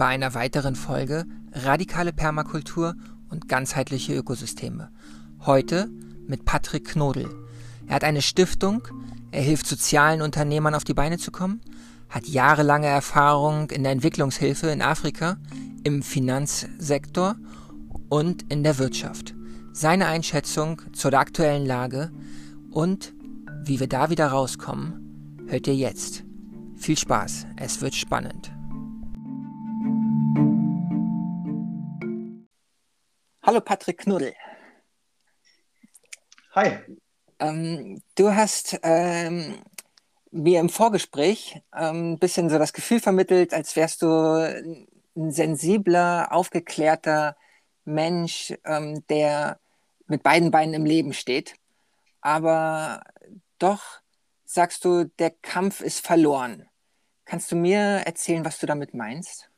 bei einer weiteren Folge Radikale Permakultur und ganzheitliche Ökosysteme. Heute mit Patrick Knodel. Er hat eine Stiftung, er hilft sozialen Unternehmern auf die Beine zu kommen, hat jahrelange Erfahrung in der Entwicklungshilfe in Afrika, im Finanzsektor und in der Wirtschaft. Seine Einschätzung zur aktuellen Lage und wie wir da wieder rauskommen, hört ihr jetzt. Viel Spaß, es wird spannend. Hallo Patrick Knuddel. Hi. Ähm, du hast ähm, mir im Vorgespräch ähm, ein bisschen so das Gefühl vermittelt, als wärst du ein sensibler, aufgeklärter Mensch, ähm, der mit beiden Beinen im Leben steht. Aber doch sagst du, der Kampf ist verloren. Kannst du mir erzählen, was du damit meinst?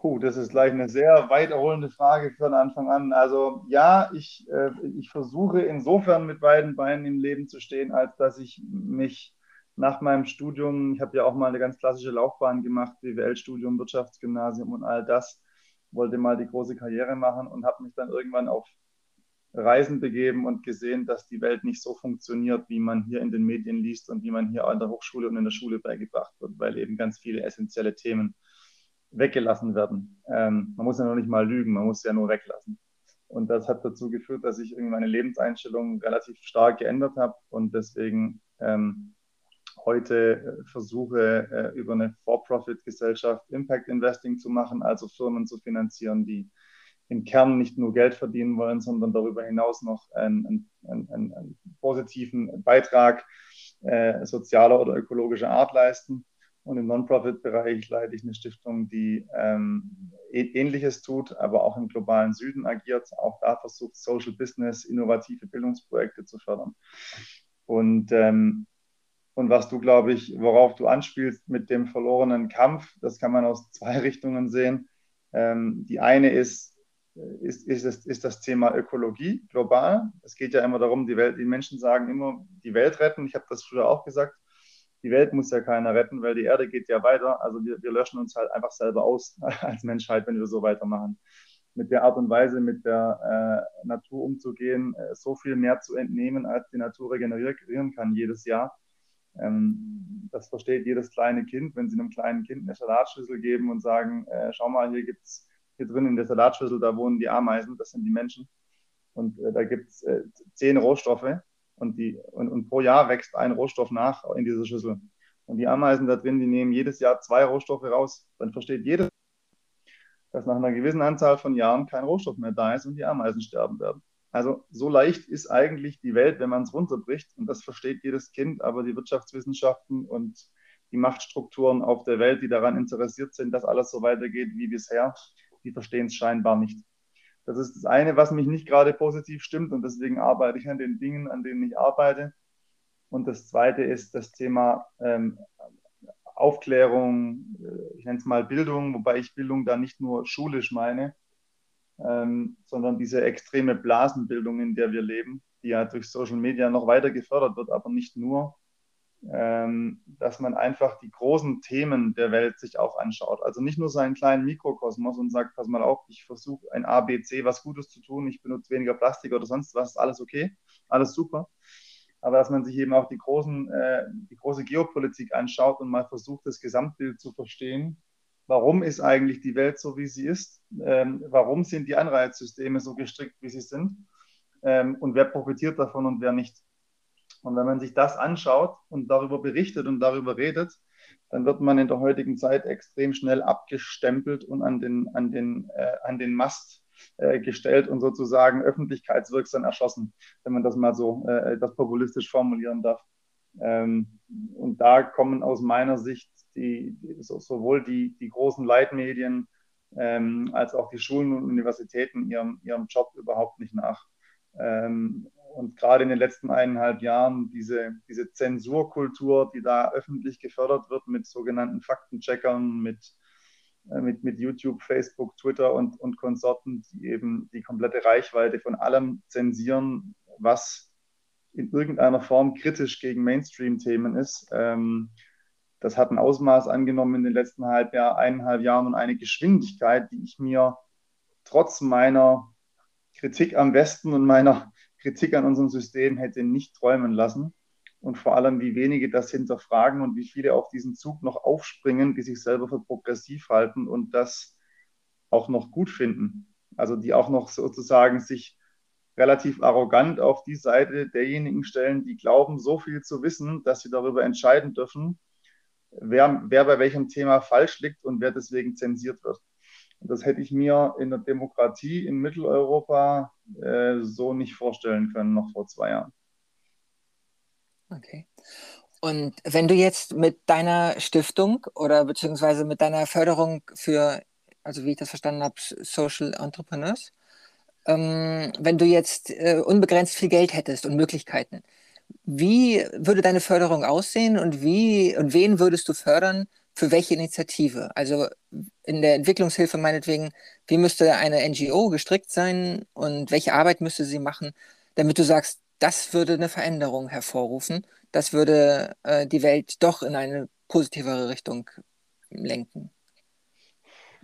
Puh, das ist gleich eine sehr weit erholende Frage den Anfang an. Also ja, ich, äh, ich versuche insofern mit beiden Beinen im Leben zu stehen, als dass ich mich nach meinem Studium, ich habe ja auch mal eine ganz klassische Laufbahn gemacht, BWL-Studium, Wirtschaftsgymnasium und all das, wollte mal die große Karriere machen und habe mich dann irgendwann auf Reisen begeben und gesehen, dass die Welt nicht so funktioniert, wie man hier in den Medien liest und wie man hier an der Hochschule und in der Schule beigebracht wird, weil eben ganz viele essentielle Themen weggelassen werden. Ähm, man muss ja noch nicht mal lügen, man muss ja nur weglassen. Und das hat dazu geführt, dass ich irgendwie meine Lebenseinstellung relativ stark geändert habe und deswegen ähm, heute äh, versuche, äh, über eine For-Profit-Gesellschaft Impact Investing zu machen, also Firmen zu finanzieren, die im Kern nicht nur Geld verdienen wollen, sondern darüber hinaus noch einen, einen, einen, einen positiven Beitrag äh, sozialer oder ökologischer Art leisten. Und im Non-Profit-Bereich leite ich eine Stiftung, die ähm, Ähnliches tut, aber auch im globalen Süden agiert. Auch da versucht Social Business, innovative Bildungsprojekte zu fördern. Und, ähm, und was du, glaube ich, worauf du anspielst mit dem verlorenen Kampf, das kann man aus zwei Richtungen sehen. Ähm, die eine ist, ist, ist, ist, ist das Thema Ökologie global. Es geht ja immer darum, die Welt, die Menschen sagen immer, die Welt retten. Ich habe das früher auch gesagt die Welt muss ja keiner retten, weil die Erde geht ja weiter. Also wir, wir löschen uns halt einfach selber aus als Menschheit, wenn wir so weitermachen. Mit der Art und Weise, mit der äh, Natur umzugehen, äh, so viel mehr zu entnehmen, als die Natur regenerieren kann jedes Jahr. Ähm, das versteht jedes kleine Kind, wenn sie einem kleinen Kind eine Salatschüssel geben und sagen, äh, schau mal, hier gibt's hier drin in der Salatschüssel, da wohnen die Ameisen, das sind die Menschen. Und äh, da gibt's äh, zehn Rohstoffe und, die, und, und pro Jahr wächst ein Rohstoff nach in dieser Schüssel. Und die Ameisen da drin, die nehmen jedes Jahr zwei Rohstoffe raus. Dann versteht jeder, dass nach einer gewissen Anzahl von Jahren kein Rohstoff mehr da ist und die Ameisen sterben werden. Also so leicht ist eigentlich die Welt, wenn man es runterbricht. Und das versteht jedes Kind, aber die Wirtschaftswissenschaften und die Machtstrukturen auf der Welt, die daran interessiert sind, dass alles so weitergeht wie bisher, die verstehen es scheinbar nicht. Das ist das eine, was mich nicht gerade positiv stimmt und deswegen arbeite ich an den Dingen, an denen ich arbeite. Und das zweite ist das Thema ähm, Aufklärung, äh, ich nenne es mal Bildung, wobei ich Bildung da nicht nur schulisch meine, ähm, sondern diese extreme Blasenbildung, in der wir leben, die ja durch Social Media noch weiter gefördert wird, aber nicht nur dass man einfach die großen Themen der Welt sich auch anschaut. Also nicht nur seinen kleinen Mikrokosmos und sagt, pass mal auf, ich versuche ein A, B, C was Gutes zu tun, ich benutze weniger Plastik oder sonst was, alles okay, alles super. Aber dass man sich eben auch die, großen, äh, die große Geopolitik anschaut und mal versucht, das Gesamtbild zu verstehen. Warum ist eigentlich die Welt so, wie sie ist? Ähm, warum sind die Anreizsysteme so gestrickt, wie sie sind? Ähm, und wer profitiert davon und wer nicht? Und wenn man sich das anschaut und darüber berichtet und darüber redet, dann wird man in der heutigen Zeit extrem schnell abgestempelt und an den, an den, äh, an den Mast äh, gestellt und sozusagen öffentlichkeitswirksam erschossen, wenn man das mal so äh, das populistisch formulieren darf. Ähm, und da kommen aus meiner Sicht die, die so, sowohl die, die großen Leitmedien ähm, als auch die Schulen und Universitäten ihrem, ihrem Job überhaupt nicht nach. Ähm, und gerade in den letzten eineinhalb Jahren diese, diese Zensurkultur, die da öffentlich gefördert wird mit sogenannten Faktencheckern, mit, äh, mit, mit YouTube, Facebook, Twitter und, und Konsorten, die eben die komplette Reichweite von allem zensieren, was in irgendeiner Form kritisch gegen Mainstream-Themen ist. Ähm, das hat ein Ausmaß angenommen in den letzten halb Jahr, eineinhalb Jahren und eine Geschwindigkeit, die ich mir trotz meiner Kritik am Westen und meiner Kritik an unserem System hätte nicht träumen lassen. Und vor allem, wie wenige das hinterfragen und wie viele auf diesen Zug noch aufspringen, die sich selber für progressiv halten und das auch noch gut finden. Also die auch noch sozusagen sich relativ arrogant auf die Seite derjenigen stellen, die glauben, so viel zu wissen, dass sie darüber entscheiden dürfen, wer, wer bei welchem Thema falsch liegt und wer deswegen zensiert wird. Das hätte ich mir in der Demokratie in Mitteleuropa äh, so nicht vorstellen können, noch vor zwei Jahren. Okay. Und wenn du jetzt mit deiner Stiftung oder beziehungsweise mit deiner Förderung für, also wie ich das verstanden habe, Social Entrepreneurs, ähm, wenn du jetzt äh, unbegrenzt viel Geld hättest und Möglichkeiten, wie würde deine Förderung aussehen und wie und wen würdest du fördern für welche Initiative? Also in der Entwicklungshilfe meinetwegen, wie müsste eine NGO gestrickt sein und welche Arbeit müsste sie machen, damit du sagst, das würde eine Veränderung hervorrufen, das würde äh, die Welt doch in eine positivere Richtung lenken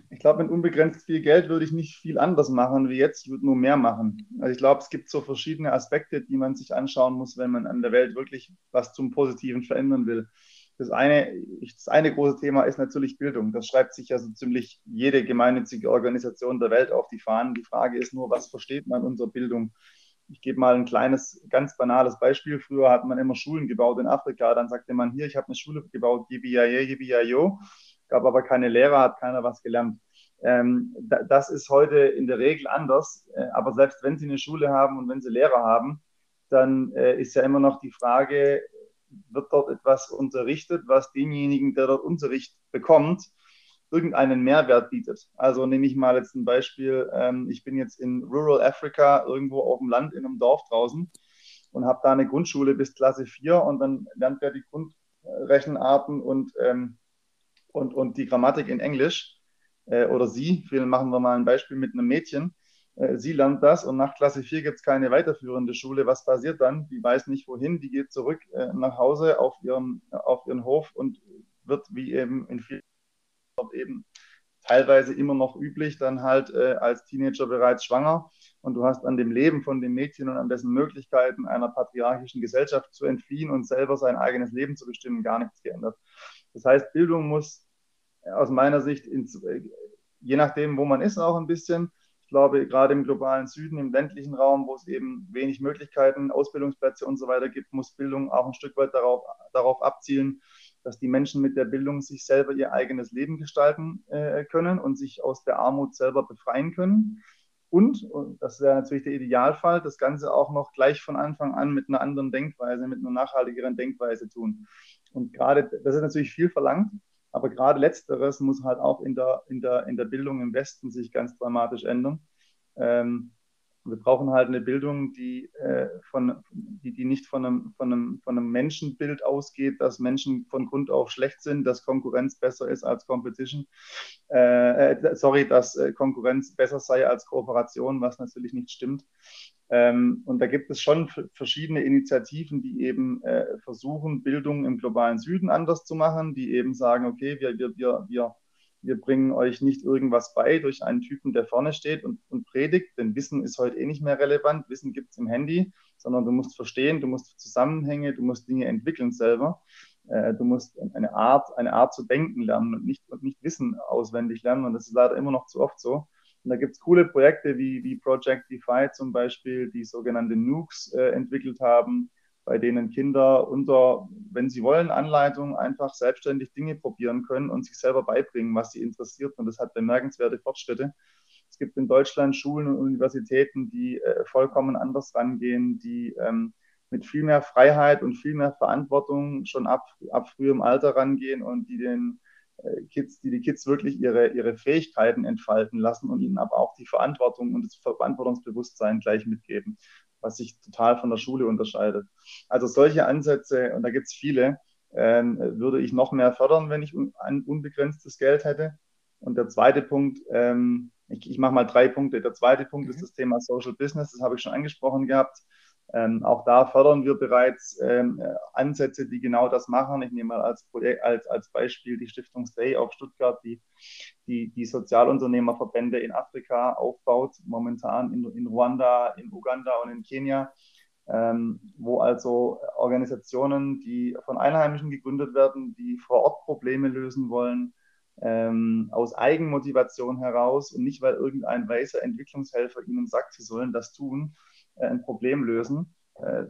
ich glaube, mit unbegrenzt viel Geld würde ich nicht viel anders machen wie jetzt. Ich würde nur mehr machen. Also ich glaube, es gibt so verschiedene Aspekte, die man sich anschauen muss, wenn man an der Welt wirklich was zum Positiven verändern will. Das eine, das eine große Thema ist natürlich Bildung. Das schreibt sich ja so ziemlich jede gemeinnützige Organisation der Welt auf die Fahnen. Die Frage ist nur, was versteht man unter Bildung? Ich gebe mal ein kleines, ganz banales Beispiel. Früher hat man immer Schulen gebaut in Afrika. Dann sagte man hier, ich habe eine Schule gebaut, Yibiyaye, Yibiyayo gab aber keine Lehrer, hat keiner was gelernt. Ähm, das ist heute in der Regel anders. Äh, aber selbst wenn Sie eine Schule haben und wenn Sie Lehrer haben, dann äh, ist ja immer noch die Frage, wird dort etwas unterrichtet, was denjenigen, der dort Unterricht bekommt, irgendeinen Mehrwert bietet. Also nehme ich mal jetzt ein Beispiel. Ähm, ich bin jetzt in Rural Africa, irgendwo auf dem Land, in einem Dorf draußen und habe da eine Grundschule bis Klasse 4 und dann lernt er die Grundrechenarten und ähm, und, und die Grammatik in Englisch äh, oder sie, machen wir mal ein Beispiel mit einem Mädchen, sie lernt das und nach Klasse 4 gibt es keine weiterführende Schule. Was passiert dann? Die weiß nicht wohin, die geht zurück äh, nach Hause auf ihren, auf ihren Hof und wird wie eben in vielen eben teilweise immer noch üblich, dann halt äh, als Teenager bereits schwanger und du hast an dem Leben von dem Mädchen und an dessen Möglichkeiten einer patriarchischen Gesellschaft zu entfliehen und selber sein eigenes Leben zu bestimmen gar nichts geändert. Das heißt, Bildung muss aus meiner Sicht, ins, je nachdem, wo man ist, auch ein bisschen. Ich glaube, gerade im globalen Süden, im ländlichen Raum, wo es eben wenig Möglichkeiten, Ausbildungsplätze und so weiter gibt, muss Bildung auch ein Stück weit darauf, darauf abzielen, dass die Menschen mit der Bildung sich selber ihr eigenes Leben gestalten äh, können und sich aus der Armut selber befreien können. Und, und das wäre natürlich der Idealfall, das Ganze auch noch gleich von Anfang an mit einer anderen Denkweise, mit einer nachhaltigeren Denkweise tun. Und gerade, das ist natürlich viel verlangt, aber gerade letzteres muss halt auch in der, in der, in der Bildung im Westen sich ganz dramatisch ändern. Ähm, wir brauchen halt eine Bildung, die, äh, von, die, die nicht von einem, von, einem, von einem Menschenbild ausgeht, dass Menschen von Grund auf schlecht sind, dass Konkurrenz besser ist als Competition. Äh, äh, sorry, dass äh, Konkurrenz besser sei als Kooperation, was natürlich nicht stimmt. Ähm, und da gibt es schon verschiedene Initiativen, die eben äh, versuchen, Bildung im globalen Süden anders zu machen, die eben sagen, okay, wir, wir, wir, wir, wir bringen euch nicht irgendwas bei durch einen Typen, der vorne steht und, und predigt, denn Wissen ist heute eh nicht mehr relevant, Wissen gibt es im Handy, sondern du musst verstehen, du musst Zusammenhänge, du musst Dinge entwickeln selber. Äh, du musst eine Art, eine Art zu denken lernen und nicht, und nicht Wissen auswendig lernen. Und das ist leider immer noch zu oft so. Und da gibt es coole Projekte wie, wie Project DeFi zum Beispiel, die sogenannte Nukes äh, entwickelt haben, bei denen Kinder unter, wenn sie wollen, Anleitungen einfach selbstständig Dinge probieren können und sich selber beibringen, was sie interessiert. Und das hat bemerkenswerte Fortschritte. Es gibt in Deutschland Schulen und Universitäten, die äh, vollkommen anders rangehen, die ähm, mit viel mehr Freiheit und viel mehr Verantwortung schon ab, ab frühem Alter rangehen und die den Kids, die die Kids wirklich ihre, ihre Fähigkeiten entfalten lassen und ihnen aber auch die Verantwortung und das Verantwortungsbewusstsein gleich mitgeben, was sich total von der Schule unterscheidet. Also solche Ansätze, und da gibt es viele, ähm, würde ich noch mehr fördern, wenn ich un unbegrenztes Geld hätte. Und der zweite Punkt, ähm, ich, ich mache mal drei Punkte. Der zweite Punkt mhm. ist das Thema Social Business, das habe ich schon angesprochen gehabt. Ähm, auch da fördern wir bereits ähm, Ansätze, die genau das machen. Ich nehme mal als, Projekt, als, als Beispiel die Stiftung Stay auf Stuttgart, die, die die Sozialunternehmerverbände in Afrika aufbaut, momentan in, in Ruanda, in Uganda und in Kenia, ähm, wo also Organisationen, die von Einheimischen gegründet werden, die vor Ort Probleme lösen wollen, ähm, aus Eigenmotivation heraus und nicht, weil irgendein weißer Entwicklungshelfer ihnen sagt, sie sollen das tun, äh, ein Problem lösen. Äh,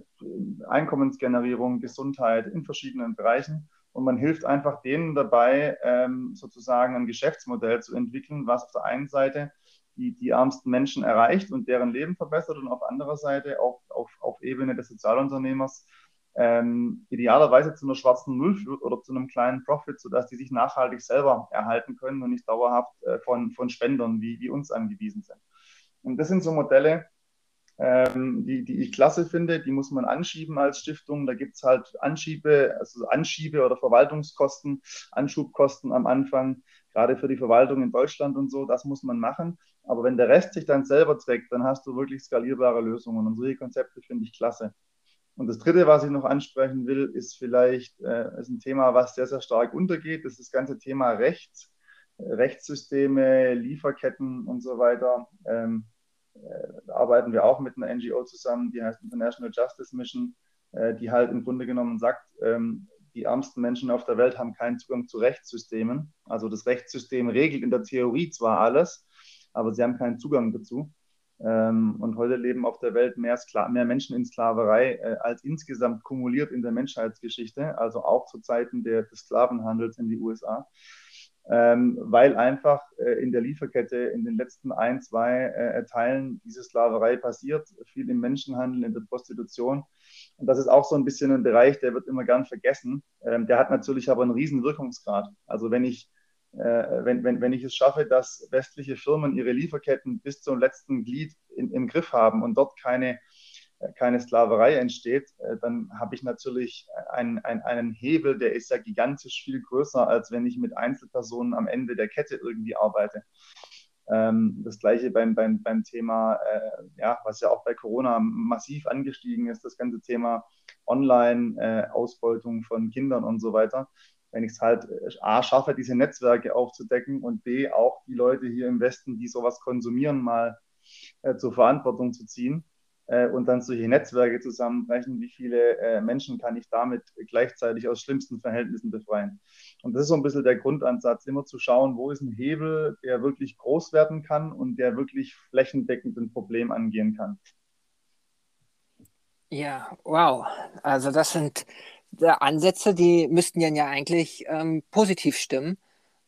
Einkommensgenerierung, Gesundheit in verschiedenen Bereichen. Und man hilft einfach denen dabei, ähm, sozusagen ein Geschäftsmodell zu entwickeln, was auf der einen Seite die, die ärmsten Menschen erreicht und deren Leben verbessert und auf anderer Seite auf, auf, auf Ebene des Sozialunternehmers ähm, idealerweise zu einer schwarzen Null führt oder zu einem kleinen Profit, sodass die sich nachhaltig selber erhalten können und nicht dauerhaft äh, von, von Spendern wie, wie uns angewiesen sind. Und das sind so Modelle, ähm, die, die ich klasse finde, die muss man anschieben als Stiftung. Da gibt es halt Anschiebe, also Anschiebe- oder Verwaltungskosten, Anschubkosten am Anfang, gerade für die Verwaltung in Deutschland und so, das muss man machen. Aber wenn der Rest sich dann selber trägt, dann hast du wirklich skalierbare Lösungen. Und solche Konzepte finde ich klasse. Und das Dritte, was ich noch ansprechen will, ist vielleicht äh, ist ein Thema, was sehr, sehr stark untergeht. Das ist das ganze Thema Recht, Rechtssysteme, Lieferketten und so weiter. Ähm, äh, arbeiten wir auch mit einer NGO zusammen, die heißt International Justice Mission, äh, die halt im Grunde genommen sagt, ähm, die ärmsten Menschen auf der Welt haben keinen Zugang zu Rechtssystemen. Also das Rechtssystem regelt in der Theorie zwar alles, aber sie haben keinen Zugang dazu. Ähm, und heute leben auf der Welt mehr, Skla mehr Menschen in Sklaverei äh, als insgesamt kumuliert in der Menschheitsgeschichte, also auch zu Zeiten der, des Sklavenhandels in die USA ähm, weil einfach äh, in der Lieferkette in den letzten ein, zwei äh, Teilen diese Sklaverei passiert, viel im Menschenhandel, in der Prostitution. Und das ist auch so ein bisschen ein Bereich, der wird immer gern vergessen. Ähm, der hat natürlich aber einen riesen Wirkungsgrad. Also wenn ich äh, wenn, wenn, wenn ich es schaffe, dass westliche Firmen ihre Lieferketten bis zum letzten Glied in, im Griff haben und dort keine keine Sklaverei entsteht, äh, dann habe ich natürlich einen, einen, einen Hebel, der ist ja gigantisch viel größer, als wenn ich mit Einzelpersonen am Ende der Kette irgendwie arbeite. Ähm, das gleiche beim, beim, beim Thema, äh, ja, was ja auch bei Corona massiv angestiegen ist, das ganze Thema Online-Ausbeutung äh, von Kindern und so weiter. Wenn ich es halt A schaffe, diese Netzwerke aufzudecken und B auch die Leute hier im Westen, die sowas konsumieren, mal zur Verantwortung zu ziehen, äh, und dann solche Netzwerke zusammenbrechen, wie viele äh, Menschen kann ich damit gleichzeitig aus schlimmsten Verhältnissen befreien. Und das ist so ein bisschen der Grundansatz, immer zu schauen, wo ist ein Hebel, der wirklich groß werden kann und der wirklich flächendeckend ein Problem angehen kann. Ja, wow. Also das sind Ansätze, die müssten ja eigentlich ähm, positiv stimmen.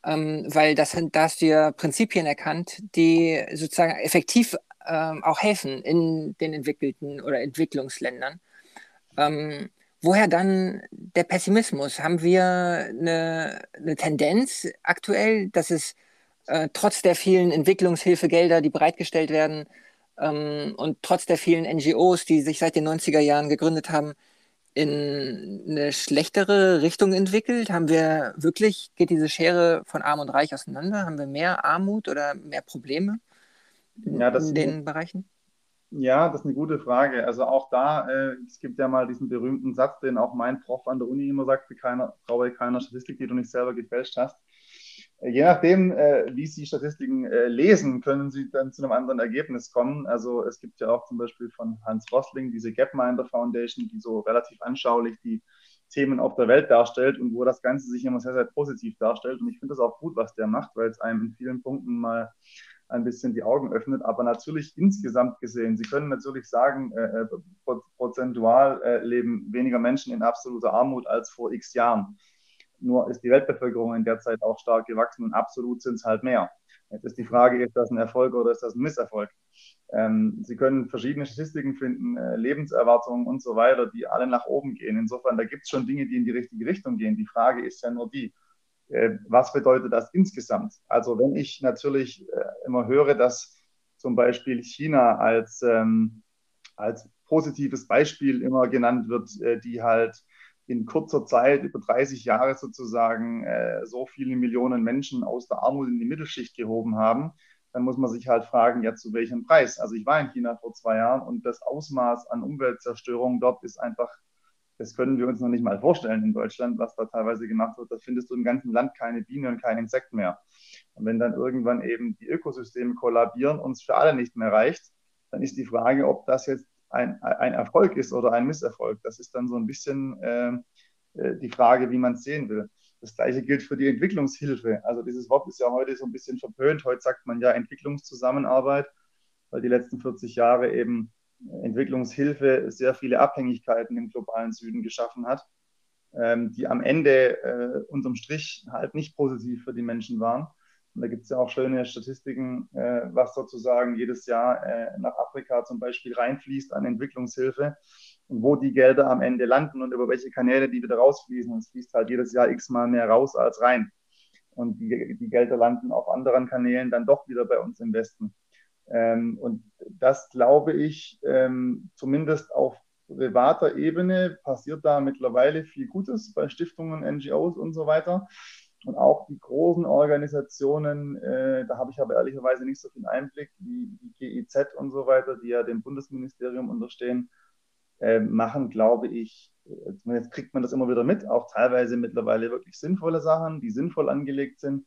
Ähm, weil das sind, da hast du ja Prinzipien erkannt, die sozusagen effektiv ähm, auch helfen in den entwickelten oder Entwicklungsländern. Ähm, woher dann der Pessimismus? Haben wir eine, eine Tendenz aktuell, dass es äh, trotz der vielen Entwicklungshilfegelder, die bereitgestellt werden, ähm, und trotz der vielen NGOs, die sich seit den 90er Jahren gegründet haben, in eine schlechtere Richtung entwickelt? Haben wir wirklich, geht diese Schere von Arm und Reich auseinander? Haben wir mehr Armut oder mehr Probleme? Ja, das in den Bereichen? Ja, das ist eine gute Frage. Also auch da, äh, es gibt ja mal diesen berühmten Satz, den auch mein Prof an der Uni immer sagte, keiner, traue keiner Statistik, die du nicht selber gefälscht hast. Äh, je nachdem, äh, wie Sie Statistiken äh, lesen, können Sie dann zu einem anderen Ergebnis kommen. Also es gibt ja auch zum Beispiel von Hans Rosling diese Gapminder Foundation, die so relativ anschaulich die Themen auf der Welt darstellt und wo das Ganze sich immer sehr, sehr positiv darstellt. Und ich finde das auch gut, was der macht, weil es einem in vielen Punkten mal ein bisschen die Augen öffnet. Aber natürlich insgesamt gesehen, Sie können natürlich sagen, äh, äh prozentual äh, leben weniger Menschen in absoluter Armut als vor x Jahren. Nur ist die Weltbevölkerung in der Zeit auch stark gewachsen und absolut sind es halt mehr. Jetzt ist die Frage, ist das ein Erfolg oder ist das ein Misserfolg? Ähm, Sie können verschiedene Statistiken finden, äh, Lebenserwartungen und so weiter, die alle nach oben gehen. Insofern, da gibt es schon Dinge, die in die richtige Richtung gehen. Die Frage ist ja nur die, was bedeutet das insgesamt? Also wenn ich natürlich äh, immer höre, dass zum Beispiel China als, ähm, als positives Beispiel immer genannt wird, äh, die halt in kurzer Zeit, über 30 Jahre sozusagen, so viele Millionen Menschen aus der Armut in die Mittelschicht gehoben haben, dann muss man sich halt fragen, ja, zu welchem Preis? Also ich war in China vor zwei Jahren und das Ausmaß an Umweltzerstörung dort ist einfach, das können wir uns noch nicht mal vorstellen in Deutschland, was da teilweise gemacht wird. Da findest du im ganzen Land keine Biene und kein Insekt mehr. Und wenn dann irgendwann eben die Ökosysteme kollabieren und es für alle nicht mehr reicht, dann ist die Frage, ob das jetzt ein, ein Erfolg ist oder ein Misserfolg. Das ist dann so ein bisschen äh, äh die Frage, wie man es sehen will. Das gleiche gilt für die Entwicklungshilfe. Also dieses Wort ist ja heute so ein bisschen verpönt. Heute sagt man ja Entwicklungszusammenarbeit, weil die letzten 40 Jahre eben Entwicklungshilfe sehr viele Abhängigkeiten im globalen Süden geschaffen hat, ähm, die am Ende äh, unterm Strich halt nicht positiv für die Menschen waren. Und da gibt es ja auch schöne Statistiken, äh, was sozusagen jedes Jahr äh, nach Afrika zum Beispiel reinfließt an Entwicklungshilfe und wo die Gelder am Ende landen und über welche Kanäle die wieder rausfließen. Und es fließt halt jedes Jahr x-mal mehr raus als rein. Und die, die Gelder landen auf anderen Kanälen dann doch wieder bei uns im Westen. Ähm, und das glaube ich, ähm, zumindest auf privater Ebene passiert da mittlerweile viel Gutes bei Stiftungen, NGOs und so weiter. Und auch die großen Organisationen, äh, da habe ich aber ehrlicherweise nicht so viel Einblick, wie die GIZ und so weiter, die ja dem Bundesministerium unterstehen, äh, machen, glaube ich, zumindest kriegt man das immer wieder mit, auch teilweise mittlerweile wirklich sinnvolle Sachen, die sinnvoll angelegt sind.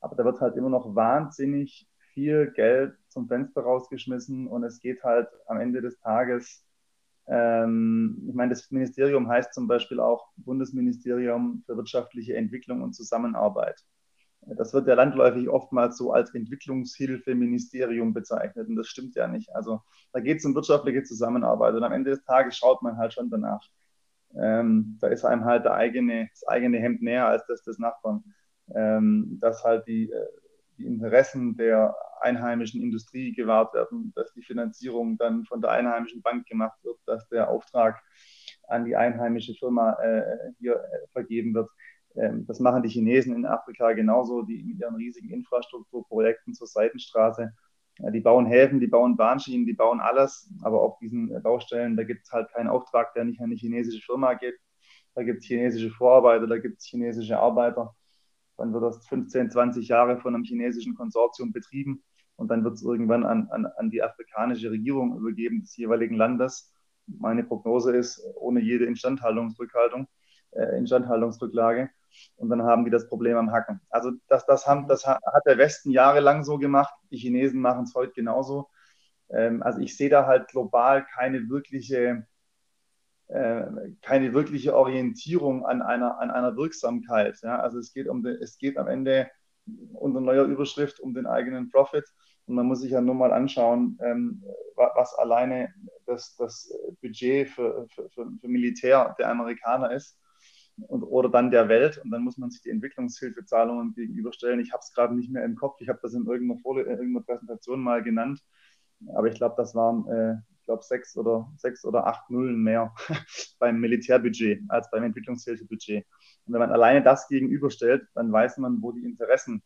Aber da wird halt immer noch wahnsinnig viel Geld zum Fenster rausgeschmissen und es geht halt am Ende des Tages, ähm, ich meine, das Ministerium heißt zum Beispiel auch Bundesministerium für wirtschaftliche Entwicklung und Zusammenarbeit. Das wird ja landläufig oftmals so als Entwicklungshilfeministerium bezeichnet und das stimmt ja nicht. Also da geht es um wirtschaftliche Zusammenarbeit und am Ende des Tages schaut man halt schon danach. Ähm, da ist einem halt der eigene, das eigene Hemd näher als das des Nachbarn. Ähm, dass halt die, äh, die Interessen der einheimischen Industrie gewahrt werden, dass die Finanzierung dann von der einheimischen Bank gemacht wird, dass der Auftrag an die einheimische Firma äh, hier äh, vergeben wird. Ähm, das machen die Chinesen in Afrika genauso, die mit ihren riesigen Infrastrukturprojekten zur Seitenstraße. Die bauen Häfen, die bauen Bahnschienen, die bauen alles, aber auf diesen Baustellen, da gibt es halt keinen Auftrag, der nicht an eine chinesische Firma geht. Da gibt es chinesische Vorarbeiter, da gibt es chinesische Arbeiter. Dann wird das 15, 20 Jahre von einem chinesischen Konsortium betrieben und dann wird es irgendwann an, an, an die afrikanische Regierung übergeben des jeweiligen Landes. Meine Prognose ist, ohne jede Instandhaltungsrückhaltung, äh, Instandhaltungsrücklage und dann haben die das Problem am Hacken. Also das, das, haben, das hat der Westen jahrelang so gemacht, die Chinesen machen es heute genauso. Ähm, also ich sehe da halt global keine wirkliche, keine wirkliche Orientierung an einer, an einer Wirksamkeit. Ja? Also es geht, um es geht am Ende unter neuer Überschrift um den eigenen Profit. Und man muss sich ja nur mal anschauen, ähm, was alleine das, das Budget für, für, für Militär der Amerikaner ist und, oder dann der Welt. Und dann muss man sich die Entwicklungshilfezahlungen gegenüberstellen. Ich habe es gerade nicht mehr im Kopf. Ich habe das in irgendeiner, Vorle in irgendeiner Präsentation mal genannt. Aber ich glaube, das waren, äh, ich glaube, sechs oder, sechs oder acht Nullen mehr beim Militärbudget als beim Entwicklungshilfebudget. Und wenn man alleine das gegenüberstellt, dann weiß man, wo die Interessen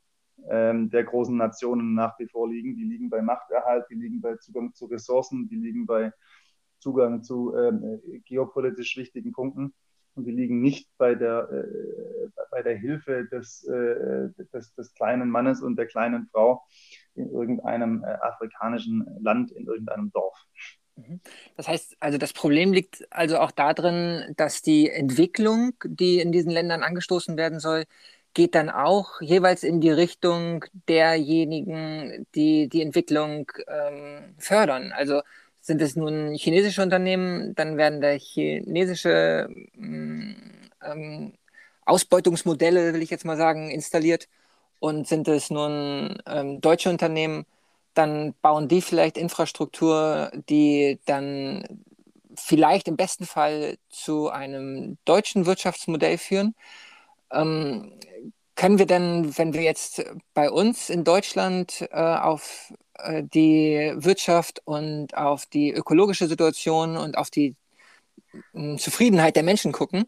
ähm, der großen Nationen nach wie vor liegen. Die liegen bei Machterhalt, die liegen bei Zugang zu Ressourcen, die liegen bei Zugang zu ähm, geopolitisch wichtigen Punkten und die liegen nicht bei der, äh, bei der Hilfe des, äh, des, des, kleinen Mannes und der kleinen Frau in irgendeinem äh, afrikanischen Land, in irgendeinem Dorf. Mhm. Das heißt, also das Problem liegt also auch darin, dass die Entwicklung, die in diesen Ländern angestoßen werden soll, geht dann auch jeweils in die Richtung derjenigen, die die Entwicklung ähm, fördern. Also sind es nun chinesische Unternehmen, dann werden da chinesische mm, ähm, Ausbeutungsmodelle, will ich jetzt mal sagen, installiert. Und sind es nun ähm, deutsche Unternehmen, dann bauen die vielleicht Infrastruktur, die dann vielleicht im besten Fall zu einem deutschen Wirtschaftsmodell führen. Ähm, können wir denn, wenn wir jetzt bei uns in Deutschland äh, auf äh, die Wirtschaft und auf die ökologische Situation und auf die äh, Zufriedenheit der Menschen gucken,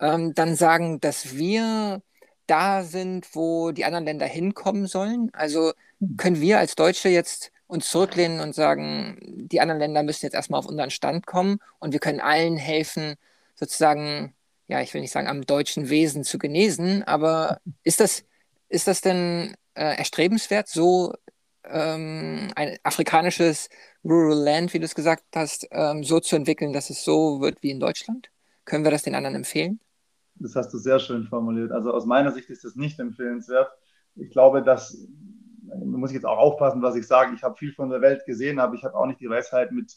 ähm, dann sagen, dass wir da sind, wo die anderen Länder hinkommen sollen? Also. Können wir als Deutsche jetzt uns zurücklehnen und sagen, die anderen Länder müssen jetzt erstmal auf unseren Stand kommen und wir können allen helfen, sozusagen, ja, ich will nicht sagen, am deutschen Wesen zu genesen, aber ist das, ist das denn äh, erstrebenswert, so ähm, ein afrikanisches Rural Land, wie du es gesagt hast, ähm, so zu entwickeln, dass es so wird wie in Deutschland? Können wir das den anderen empfehlen? Das hast du sehr schön formuliert. Also aus meiner Sicht ist das nicht empfehlenswert. Ich glaube, dass, muss ich jetzt auch aufpassen, was ich sage, ich habe viel von der Welt gesehen, aber ich habe auch nicht die Weisheit mit,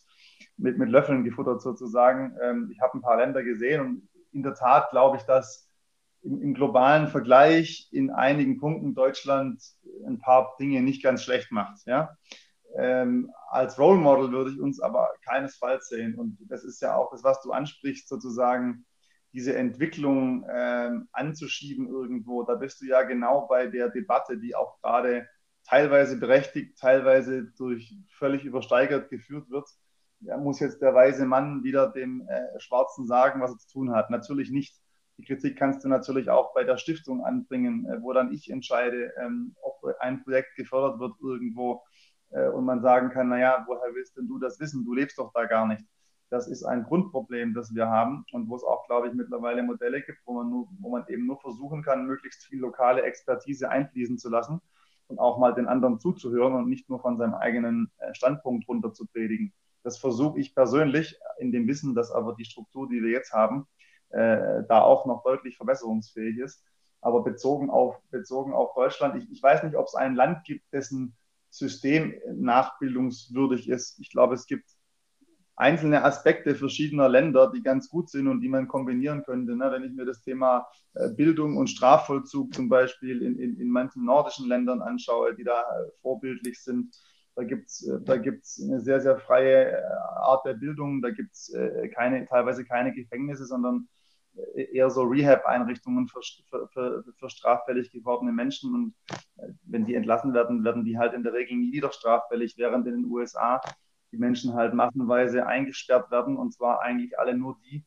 mit, mit Löffeln gefuttert sozusagen. Ähm, ich habe ein paar Länder gesehen und in der Tat glaube ich, dass im, im, globalen Vergleich in einigen Punkten Deutschland ein paar Dinge nicht ganz schlecht macht. Ja? Ähm, als Role Model würde ich uns aber keinesfalls sehen. Und das ist ja auch das, was du ansprichst, sozusagen diese Entwicklung ähm, anzuschieben irgendwo. Da bist du ja genau bei der Debatte, die auch gerade teilweise berechtigt, teilweise durch völlig übersteigert geführt wird. Ja, muss jetzt der weise Mann wieder dem äh, Schwarzen sagen, was er zu tun hat? Natürlich nicht. Die Kritik kannst du natürlich auch bei der Stiftung anbringen, äh, wo dann ich entscheide, ähm, ob ein Projekt gefördert wird irgendwo äh, und man sagen kann, naja, woher willst denn du das wissen? Du lebst doch da gar nicht. Das ist ein Grundproblem, das wir haben und wo es auch, glaube ich, mittlerweile Modelle gibt, wo man, nur, wo man eben nur versuchen kann, möglichst viel lokale Expertise einfließen zu lassen und auch mal den anderen zuzuhören und nicht nur von seinem eigenen äh, Standpunkt runter zu predigen. Das versuche ich persönlich in dem Wissen, dass aber die Struktur, die wir jetzt haben, äh, da auch noch deutlich verbesserungsfähig ist. Aber bezogen auf, bezogen auf Deutschland, ich, ich weiß nicht, ob es ein Land gibt, dessen System nachbildungswürdig ist. Ich glaube, es gibt einzelne Aspekte verschiedener Länder, die ganz gut sind und die man kombinieren könnte. Ne? Wenn ich mir das Thema äh, Bildung und Strafvollzug zum Beispiel in, in, in manchen nordischen Ländern anschaue, die da äh, vorbildlich sind, da gibt es äh, da gibt's eine sehr, sehr freie Art der Bildung. Da gibt es keine, teilweise keine Gefängnisse, sondern eher so Rehab-Einrichtungen für, für, für, straffällig gewordene Menschen. Und wenn die entlassen werden, werden die halt in der Regel nie wieder straffällig, während in den USA die Menschen halt massenweise eingesperrt werden und zwar eigentlich alle nur die,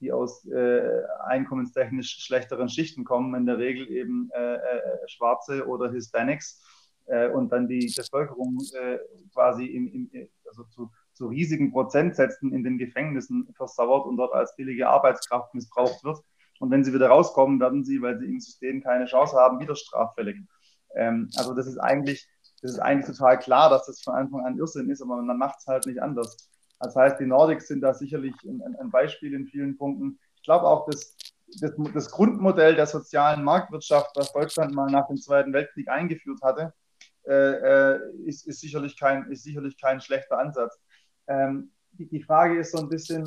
die aus äh, einkommenstechnisch schlechteren Schichten kommen, in der Regel eben äh, äh, Schwarze oder Hispanics äh, und dann die Bevölkerung äh, quasi im, im, also zu, zu riesigen Prozentsätzen in den Gefängnissen versauert und dort als billige Arbeitskraft missbraucht wird. Und wenn sie wieder rauskommen, werden sie, weil sie im System keine Chance haben, wieder straffällig. Ähm, also das ist eigentlich das ist eigentlich total klar, dass das von Anfang an Irrsinn ist, aber man macht es halt nicht anders. Das heißt, die Nordics sind da sicherlich ein, ein Beispiel in vielen Punkten. Ich glaube auch, dass das, das, Grundmodell der sozialen Marktwirtschaft, was Deutschland mal nach dem Zweiten Weltkrieg eingeführt hatte, äh, äh, ist, ist, sicherlich kein, ist sicherlich kein schlechter Ansatz. Ähm, die, die, Frage ist so ein bisschen,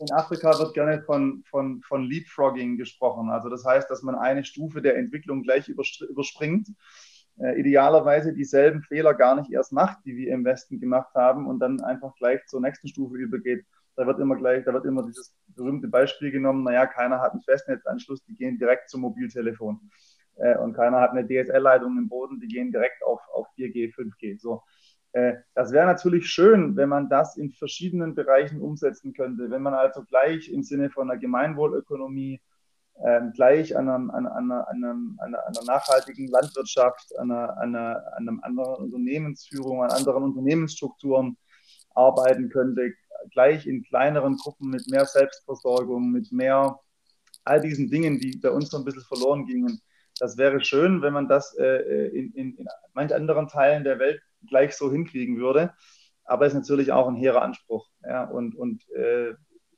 in Afrika wird gerne von, von, von Leapfrogging gesprochen. Also das heißt, dass man eine Stufe der Entwicklung gleich überspringt äh, idealerweise dieselben Fehler gar nicht erst macht, die wir im Westen gemacht haben und dann einfach gleich zur nächsten Stufe übergeht. Da wird immer gleich, da wird immer dieses berühmte Beispiel genommen, naja, keiner hat einen Festnetzanschluss, die gehen direkt zum Mobiltelefon. Äh, und keiner hat eine DSL-Leitung im Boden, die gehen direkt auf, auf 4G, 5G. So. Äh, das wäre natürlich schön, wenn man das in verschiedenen Bereichen umsetzen könnte. Wenn man also gleich im Sinne von einer Gemeinwohlökonomie ähm, gleich an, einem, an, einer, an, einem, an, einer, nachhaltigen Landwirtschaft, an einer, an einer, an einer anderen Unternehmensführung, an anderen Unternehmensstrukturen arbeiten könnte, gleich in kleineren Gruppen mit mehr Selbstversorgung, mit mehr all diesen Dingen, die bei uns so ein bisschen verloren gingen. Das wäre schön, wenn man das äh, in, in, in manch anderen Teilen der Welt gleich so hinkriegen würde. Aber es ist natürlich auch ein hehrer Anspruch. Ja? Und, und äh,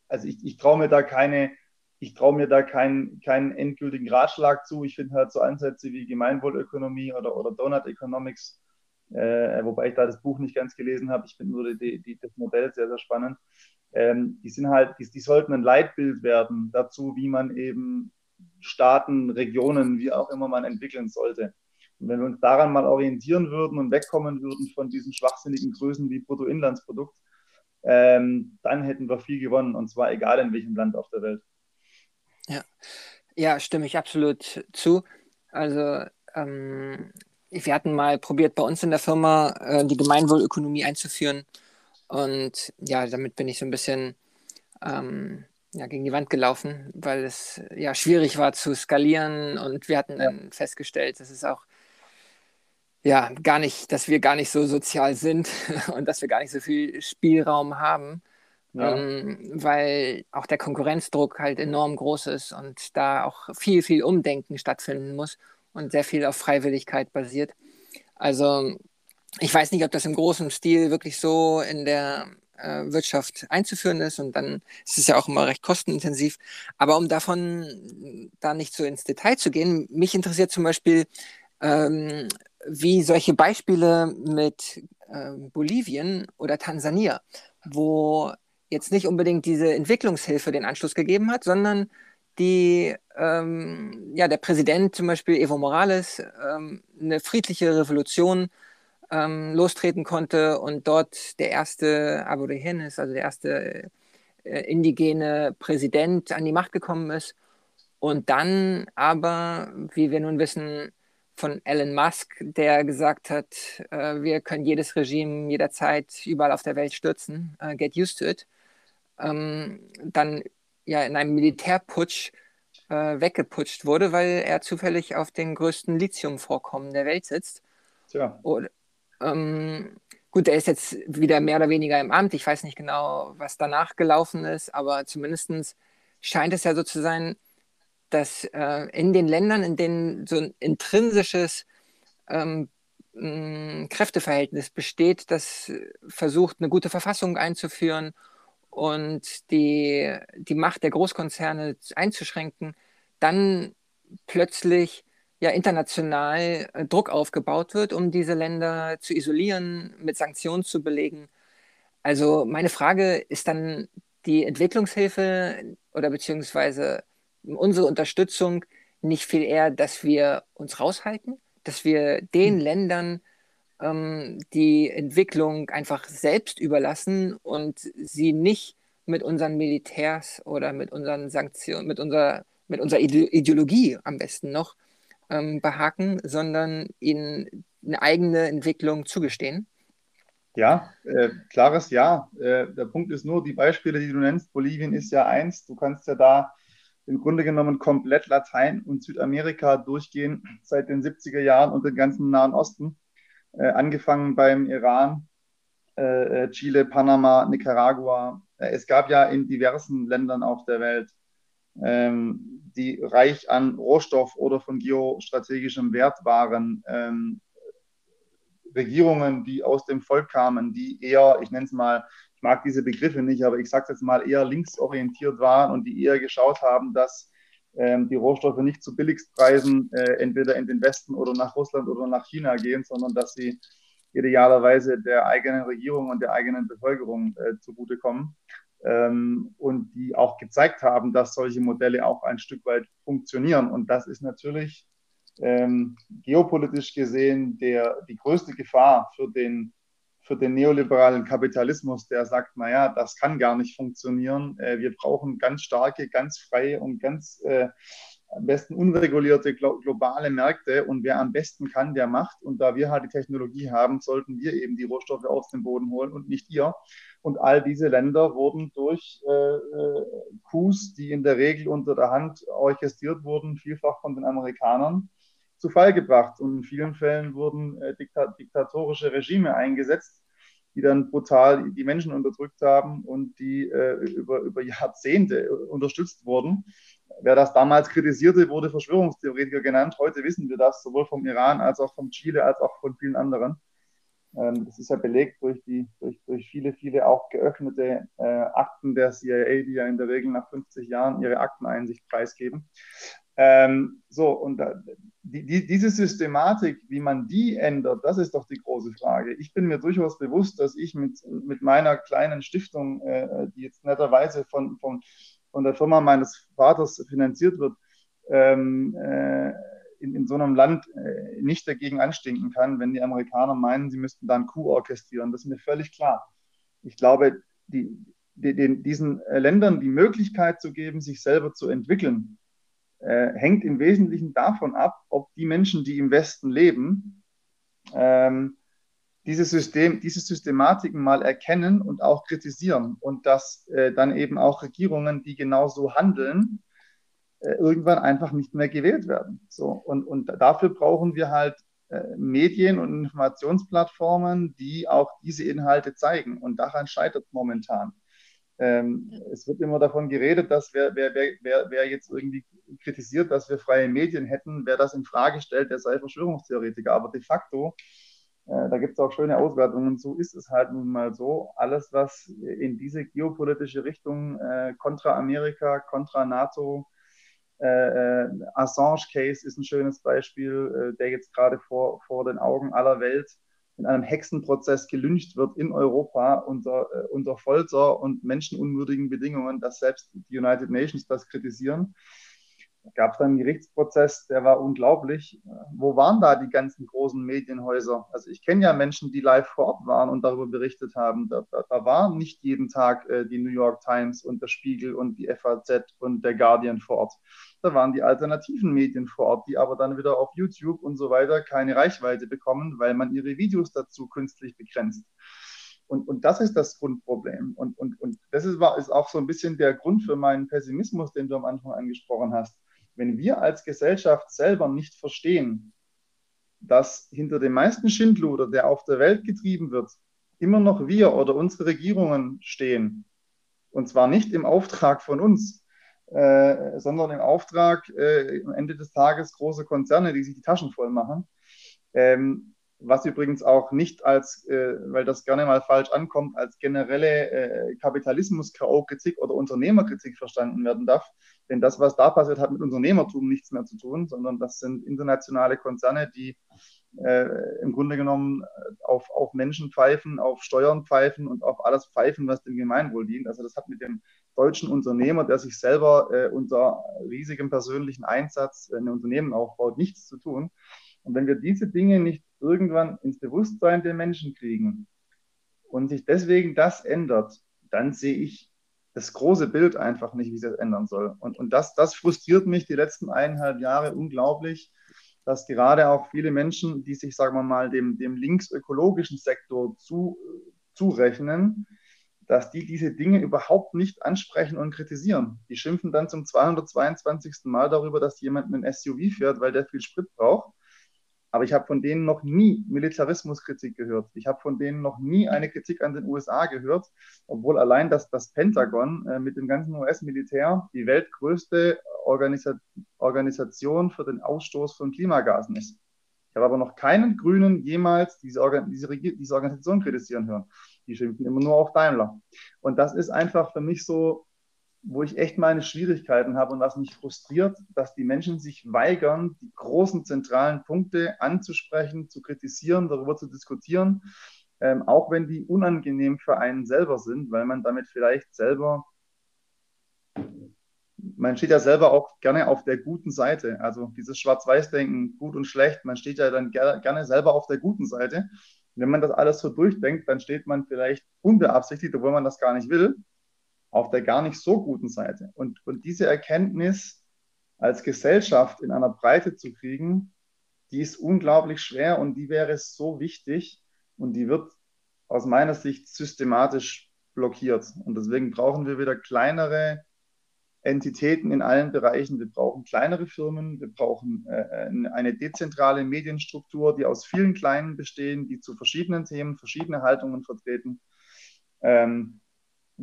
also ich, ich traue mir da keine, ich traue mir da keinen, keinen endgültigen Ratschlag zu. Ich finde halt so Ansätze wie Gemeinwohlökonomie oder, oder Donut Economics, äh, wobei ich da das Buch nicht ganz gelesen habe. Ich finde nur die, die, das Modell sehr, sehr spannend. Ähm, die sind halt, die, die sollten ein Leitbild werden dazu, wie man eben Staaten, Regionen, wie auch immer man entwickeln sollte. Und wenn wir uns daran mal orientieren würden und wegkommen würden von diesen schwachsinnigen Größen wie Bruttoinlandsprodukt, ähm, dann hätten wir viel gewonnen und zwar egal in welchem Land auf der Welt. Ja, ja, stimme ich absolut zu. Also ähm, wir hatten mal probiert, bei uns in der Firma äh, die Gemeinwohlökonomie einzuführen. Und ja, damit bin ich so ein bisschen ähm, ja, gegen die Wand gelaufen, weil es ja schwierig war zu skalieren. Und wir hatten dann festgestellt, dass es auch ja gar nicht, dass wir gar nicht so sozial sind und dass wir gar nicht so viel Spielraum haben. Ja. Ähm, weil auch der Konkurrenzdruck halt enorm groß ist und da auch viel, viel Umdenken stattfinden muss und sehr viel auf Freiwilligkeit basiert. Also ich weiß nicht, ob das im großen Stil wirklich so in der äh, Wirtschaft einzuführen ist und dann ist es ja auch immer recht kostenintensiv. Aber um davon da nicht so ins Detail zu gehen, mich interessiert zum Beispiel, ähm, wie solche Beispiele mit äh, Bolivien oder Tansania, wo jetzt nicht unbedingt diese Entwicklungshilfe den Anschluss gegeben hat, sondern die, ähm, ja, der Präsident zum Beispiel Evo Morales ähm, eine friedliche Revolution ähm, lostreten konnte und dort der erste Aborigines, also der erste äh, indigene Präsident an die Macht gekommen ist. Und dann aber, wie wir nun wissen, von Elon Musk, der gesagt hat, äh, wir können jedes Regime jederzeit überall auf der Welt stürzen, uh, get used to it, ähm, dann ja in einem Militärputsch äh, weggeputscht wurde, weil er zufällig auf den größten Lithiumvorkommen der Welt sitzt. Tja. Und, ähm, gut, er ist jetzt wieder mehr oder weniger im Amt. Ich weiß nicht genau, was danach gelaufen ist, aber zumindest scheint es ja so zu sein, dass äh, in den Ländern, in denen so ein intrinsisches ähm, Kräfteverhältnis besteht, das versucht, eine gute Verfassung einzuführen und die, die Macht der Großkonzerne einzuschränken, dann plötzlich ja international äh, Druck aufgebaut wird, um diese Länder zu isolieren, mit Sanktionen zu belegen. Also meine Frage ist dann die Entwicklungshilfe oder beziehungsweise unsere Unterstützung nicht viel eher, dass wir uns raushalten, dass wir den mhm. Ländern ähm, die Entwicklung einfach selbst überlassen und sie nicht mit unseren Militärs oder mit unseren Sanktionen, mit unserer, mit unserer Ideologie am besten noch ähm, behaken, sondern ihnen eine eigene Entwicklung zugestehen? Ja, äh, klares Ja. Äh, der Punkt ist nur, die Beispiele, die du nennst, Bolivien ist ja eins. Du kannst ja da im Grunde genommen komplett Latein und Südamerika durchgehen seit den 70er Jahren und den ganzen Nahen Osten. Äh, angefangen beim Iran, äh, äh, Chile, Panama, Nicaragua. Äh, es gab ja in diversen Ländern auf der Welt, ähm, die reich an Rohstoff oder von geostrategischem Wert waren, ähm, Regierungen, die aus dem Volk kamen, die eher, ich nenne es mal, ich mag diese Begriffe nicht, aber ich sage es jetzt mal, eher linksorientiert waren und die eher geschaut haben, dass die Rohstoffe nicht zu Billigstpreisen äh, entweder in den Westen oder nach Russland oder nach China gehen, sondern dass sie idealerweise der eigenen Regierung und der eigenen Bevölkerung äh, zugutekommen. Ähm, und die auch gezeigt haben, dass solche Modelle auch ein Stück weit funktionieren. Und das ist natürlich ähm, geopolitisch gesehen der, die größte Gefahr für den für den neoliberalen Kapitalismus, der sagt, naja, das kann gar nicht funktionieren. Äh, wir brauchen ganz starke, ganz freie und ganz äh, am besten unregulierte glo globale Märkte und wer am besten kann, der macht. Und da wir halt die Technologie haben, sollten wir eben die Rohstoffe aus dem Boden holen und nicht ihr. Und all diese Länder wurden durch äh, äh Coups, die in der Regel unter der Hand orchestriert wurden, vielfach von den Amerikanern, zu Fall gebracht. Und in vielen Fällen wurden äh, diktatorische Regime eingesetzt, die dann brutal die Menschen unterdrückt haben und die äh, über, über Jahrzehnte unterstützt wurden. Wer das damals kritisierte, wurde Verschwörungstheoretiker genannt. Heute wissen wir das sowohl vom Iran als auch vom Chile als auch von vielen anderen. Ähm, das ist ja belegt durch, die, durch, durch viele, viele auch geöffnete äh, Akten der CIA, die ja in der Regel nach 50 Jahren ihre Akteneinsicht preisgeben. Ähm, so, und da, die, die, diese Systematik, wie man die ändert, das ist doch die große Frage. Ich bin mir durchaus bewusst, dass ich mit, mit meiner kleinen Stiftung, äh, die jetzt netterweise von, von, von der Firma meines Vaters finanziert wird, ähm, äh, in, in so einem Land äh, nicht dagegen anstinken kann, wenn die Amerikaner meinen, sie müssten da einen Coup orchestrieren. Das ist mir völlig klar. Ich glaube, die, die, den, diesen Ländern die Möglichkeit zu geben, sich selber zu entwickeln, äh, hängt im Wesentlichen davon ab, ob die Menschen, die im Westen leben, ähm, dieses System, diese Systematiken mal erkennen und auch kritisieren und dass äh, dann eben auch Regierungen, die genauso handeln, äh, irgendwann einfach nicht mehr gewählt werden. So, und, und dafür brauchen wir halt äh, Medien und Informationsplattformen, die auch diese Inhalte zeigen. Und daran scheitert momentan. Ähm, es wird immer davon geredet, dass wer, wer, wer, wer jetzt irgendwie kritisiert, dass wir freie Medien hätten, wer das in Frage stellt, der sei Verschwörungstheoretiker. Aber de facto Äh, da gibt es auch schöne Auswertungen. So ist es halt nun mal so. Alles, was in diese geopolitische Richtung äh, kontra Amerika, kontra NATO, äh, äh, Assange-Case ist ein schönes Beispiel, äh, der jetzt gerade vor, vor den Augen aller Welt in einem Hexenprozess gelyncht wird in Europa unter, äh, unter Folter und menschenunwürdigen Bedingungen, dass selbst die United Nations das kritisieren. Gab es dann einen Gerichtsprozess, der war unglaublich. Wo waren da die ganzen großen Medienhäuser? Also ich kenne ja Menschen, die live vor Ort waren und darüber berichtet haben. Da, da, da war nicht jeden Tag äh, die New York Times und der Spiegel und die FAZ und der Guardian vor Ort. Da waren die alternativen Medien vor Ort, die aber dann wieder auf YouTube und so weiter keine Reichweite bekommen, weil man ihre Videos dazu künstlich begrenzt. Und, und das ist das Grundproblem. Und, und, und das ist, ist auch so ein bisschen der Grund für meinen Pessimismus, den du am Anfang angesprochen hast wenn wir als Gesellschaft selber nicht verstehen, dass hinter dem meisten Schindluder, der auf der Welt getrieben wird, immer noch wir oder unsere Regierungen stehen. Und zwar nicht im Auftrag von uns, äh, sondern im Auftrag äh, am Ende des Tages großer Konzerne, die sich die Taschen voll machen. Ähm, was übrigens auch nicht als, äh, weil das gerne mal falsch ankommt, als generelle äh, Kapitalismus-K.O.-Kritik oder Unternehmerkritik verstanden werden darf. Denn das, was da passiert, hat mit Unternehmertum nichts mehr zu tun, sondern das sind internationale Konzerne, die äh, im Grunde genommen auf, auf Menschen pfeifen, auf Steuern pfeifen und auf alles pfeifen, was dem Gemeinwohl dient. Also das hat mit dem deutschen Unternehmer, der sich selber äh, unter riesigem persönlichen Einsatz ein Unternehmen aufbaut, nichts zu tun. Und wenn wir diese Dinge nicht irgendwann ins Bewusstsein der Menschen kriegen und sich deswegen das ändert, dann sehe ich das große Bild einfach nicht, wie sich das ändern soll. Und, und das, das frustriert mich die letzten eineinhalb Jahre unglaublich, dass gerade auch viele Menschen, die sich, sagen wir mal, dem, dem linksökologischen Sektor zu, zurechnen, dass die diese Dinge überhaupt nicht ansprechen und kritisieren. Die schimpfen dann zum 222. Mal darüber, dass jemand einen SUV fährt, weil der viel Sprit braucht. Aber ich habe von denen noch nie Militarismuskritik gehört. Ich habe von denen noch nie eine Kritik an den USA gehört, obwohl allein das, das Pentagon äh, mit dem ganzen US-Militär die weltgrößte Organisa Organisation für den Ausstoß von Klimagasen ist. Ich habe aber noch keinen Grünen jemals diese, Organ diese, diese Organisation kritisieren hören. Die schimpfen immer nur auf Daimler. Und das ist einfach für mich so wo ich echt meine Schwierigkeiten habe und was mich frustriert, dass die Menschen sich weigern, die großen zentralen Punkte anzusprechen, zu kritisieren, darüber zu diskutieren, ähm, auch wenn die unangenehm für einen selber sind, weil man damit vielleicht selber, man steht ja selber auch gerne auf der guten Seite, also dieses Schwarz-Weiß-Denken, gut und schlecht, man steht ja dann ger gerne selber auf der guten Seite. wenn man das alles so durchdenkt, dann steht man vielleicht unbeabsichtigt, obwohl man das gar nicht will, auf der gar nicht so guten Seite. Und, und diese Erkenntnis als Gesellschaft in einer Breite zu kriegen, die ist unglaublich schwer und die wäre so wichtig und die wird aus meiner Sicht systematisch blockiert. Und deswegen brauchen wir wieder kleinere Entitäten in allen Bereichen. Wir brauchen kleinere Firmen, wir brauchen äh, eine dezentrale Medienstruktur, die aus vielen kleinen bestehen, die zu verschiedenen Themen verschiedene Haltungen vertreten. Ähm,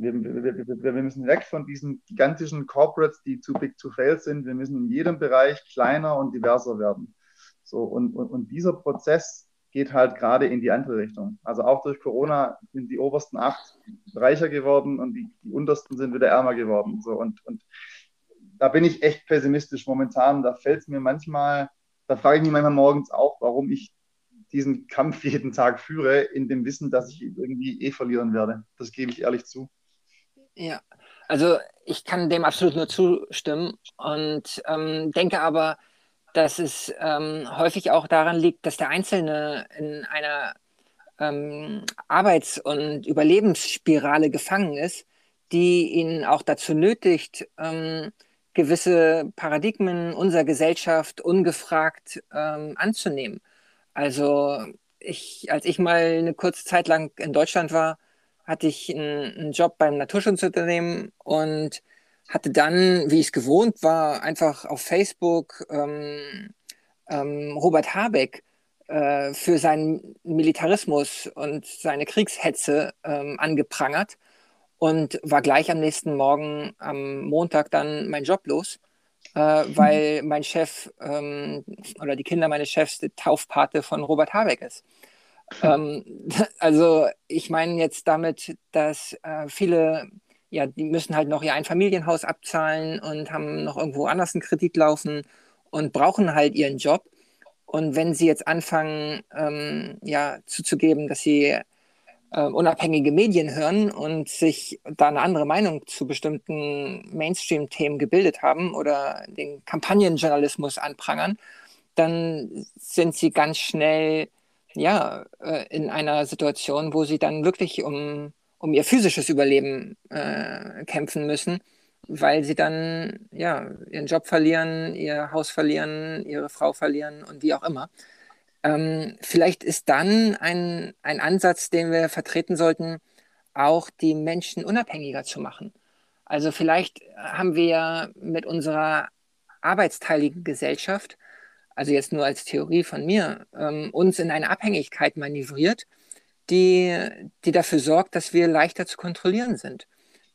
wir, wir, wir, müssen weg von diesen gigantischen Corporates, die too big to fail sind. Wir müssen in jedem Bereich kleiner und diverser werden. So, und, und, und dieser Prozess geht halt gerade in die andere Richtung. Also auch durch Corona sind die obersten acht reicher geworden und die, die untersten sind wieder ärmer geworden. So, und, und da bin ich echt pessimistisch momentan. Da fällt es mir manchmal, da frage ich mich manchmal morgens auch, warum ich diesen Kampf jeden Tag führe, in dem Wissen, dass ich irgendwie eh verlieren werde. Das gebe ich ehrlich zu. Ja, also ich kann dem absolut nur zustimmen und ähm, denke aber, dass es ähm, häufig auch daran liegt, dass der Einzelne in einer ähm, Arbeits- und Überlebensspirale gefangen ist, die ihn auch dazu nötigt, ähm, gewisse Paradigmen unserer Gesellschaft ungefragt ähm, anzunehmen. Also ich, als ich mal eine kurze Zeit lang in Deutschland war, hatte ich einen, einen Job beim Naturschutzunternehmen und hatte dann, wie ich es gewohnt war, einfach auf Facebook ähm, ähm, Robert Habeck äh, für seinen Militarismus und seine Kriegshetze ähm, angeprangert und war gleich am nächsten Morgen, am Montag, dann mein Job los, äh, weil mein Chef ähm, oder die Kinder meines Chefs der Taufpate von Robert Habeck ist. Ähm, also ich meine jetzt damit, dass äh, viele, ja, die müssen halt noch ihr Einfamilienhaus abzahlen und haben noch irgendwo anders einen Kredit laufen und brauchen halt ihren Job. Und wenn sie jetzt anfangen, ähm, ja, zuzugeben, dass sie äh, unabhängige Medien hören und sich da eine andere Meinung zu bestimmten Mainstream-Themen gebildet haben oder den Kampagnenjournalismus anprangern, dann sind sie ganz schnell ja, äh, in einer Situation, wo sie dann wirklich um, um ihr physisches Überleben äh, kämpfen müssen, weil sie dann ja, ihren Job verlieren, ihr Haus verlieren, ihre Frau verlieren und wie auch immer. Ähm, vielleicht ist dann ein, ein Ansatz, den wir vertreten sollten, auch die Menschen unabhängiger zu machen. Also vielleicht haben wir mit unserer arbeitsteiligen Gesellschaft also jetzt nur als Theorie von mir, ähm, uns in eine Abhängigkeit manövriert, die, die dafür sorgt, dass wir leichter zu kontrollieren sind.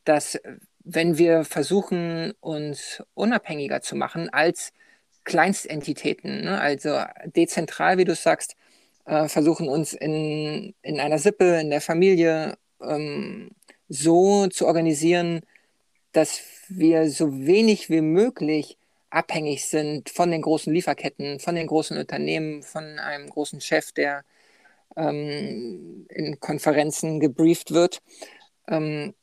Dass wenn wir versuchen, uns unabhängiger zu machen als Kleinstentitäten, ne, also dezentral, wie du sagst, äh, versuchen uns in, in einer Sippe, in der Familie ähm, so zu organisieren, dass wir so wenig wie möglich abhängig sind von den großen Lieferketten, von den großen Unternehmen, von einem großen Chef, der ähm, in Konferenzen gebrieft wird, ähm,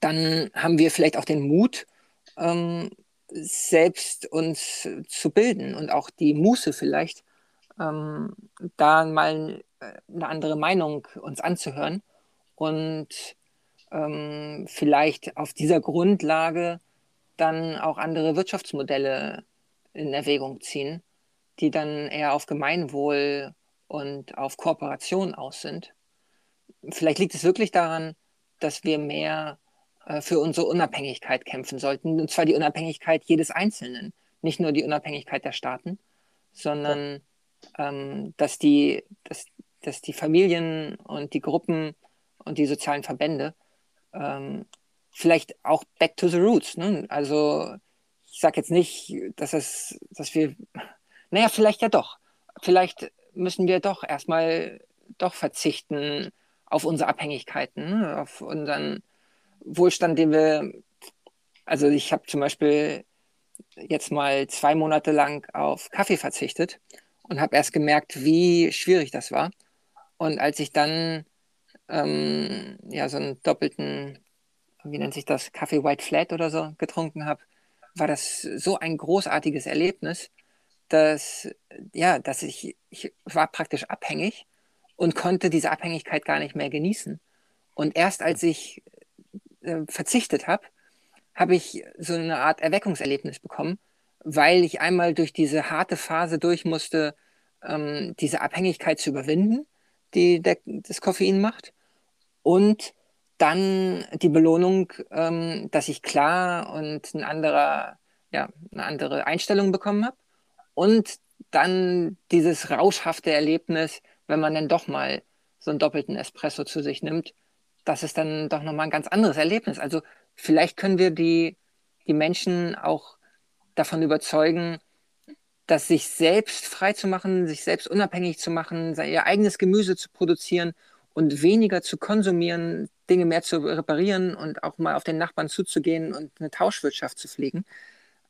dann haben wir vielleicht auch den Mut, ähm, selbst uns zu bilden und auch die Muße vielleicht, ähm, da mal äh, eine andere Meinung uns anzuhören und ähm, vielleicht auf dieser Grundlage dann auch andere Wirtschaftsmodelle in Erwägung ziehen, die dann eher auf Gemeinwohl und auf Kooperation aus sind. Vielleicht liegt es wirklich daran, dass wir mehr äh, für unsere Unabhängigkeit kämpfen sollten, und zwar die Unabhängigkeit jedes Einzelnen, nicht nur die Unabhängigkeit der Staaten, sondern ähm, dass, die, dass, dass die Familien und die Gruppen und die sozialen Verbände ähm, vielleicht auch back to the roots. Ne? Also ich sage jetzt nicht, dass es, dass wir, naja, vielleicht ja doch. Vielleicht müssen wir doch erstmal doch verzichten auf unsere Abhängigkeiten, ne? auf unseren Wohlstand, den wir, also ich habe zum Beispiel jetzt mal zwei Monate lang auf Kaffee verzichtet und habe erst gemerkt, wie schwierig das war. Und als ich dann ähm, ja so einen doppelten wie nennt sich das, Kaffee White Flat oder so getrunken habe, war das so ein großartiges Erlebnis, dass, ja, dass ich, ich war praktisch abhängig und konnte diese Abhängigkeit gar nicht mehr genießen. Und erst als ich äh, verzichtet habe, habe ich so eine Art Erweckungserlebnis bekommen, weil ich einmal durch diese harte Phase durch musste, ähm, diese Abhängigkeit zu überwinden, die der, das Koffein macht. Und dann die Belohnung, ähm, dass ich klar und ein anderer, ja, eine andere Einstellung bekommen habe. Und dann dieses rauschhafte Erlebnis, wenn man dann doch mal so einen doppelten Espresso zu sich nimmt, das ist dann doch nochmal ein ganz anderes Erlebnis. Also vielleicht können wir die, die Menschen auch davon überzeugen, dass sich selbst frei zu machen, sich selbst unabhängig zu machen, ihr eigenes Gemüse zu produzieren und weniger zu konsumieren, Dinge mehr zu reparieren und auch mal auf den Nachbarn zuzugehen und eine Tauschwirtschaft zu pflegen.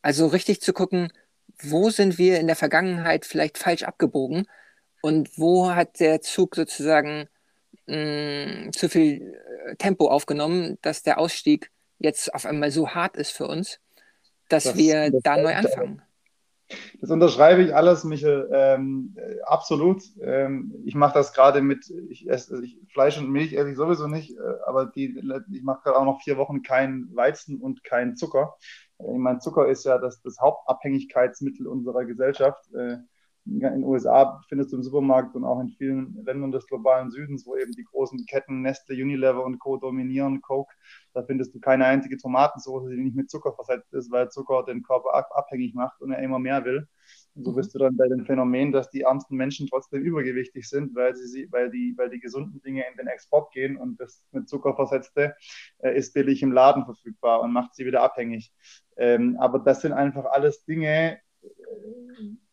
Also richtig zu gucken, wo sind wir in der Vergangenheit vielleicht falsch abgebogen und wo hat der Zug sozusagen mh, mm, zu viel äh, Tempo aufgenommen, dass der Ausstieg jetzt auf einmal so hart ist für uns, dass das, wir das da neu anfangen. Das unterschreibe ich alles, Michel, ähm, äh, absolut. Ähm, ich mache das gerade mit, ich esse ich, Fleisch und Milch esse ich sowieso nicht, äh, aber die, ich mache gerade auch noch vier Wochen kein Weizen und kein Zucker. Äh, ich meine, Zucker ist ja das, das Hauptabhängigkeitsmittel unserer Gesellschaft. Äh, in den USA findest du im Supermarkt und auch in vielen Ländern des globalen Südens, wo eben die großen Ketten Nestle, Unilever und Co. dominieren, Coke, da findest du keine einzige Tomatensauce, die nicht mit Zucker versetzt ist, weil Zucker den Körper abhängig macht und er immer mehr will. Und so bist du dann bei dem Phänomen, dass die ärmsten Menschen trotzdem übergewichtig sind, weil, sie, weil, die, weil die gesunden Dinge in den Export gehen und das mit Zucker versetzte äh, ist billig im Laden verfügbar und macht sie wieder abhängig. Ähm, aber das sind einfach alles Dinge, äh,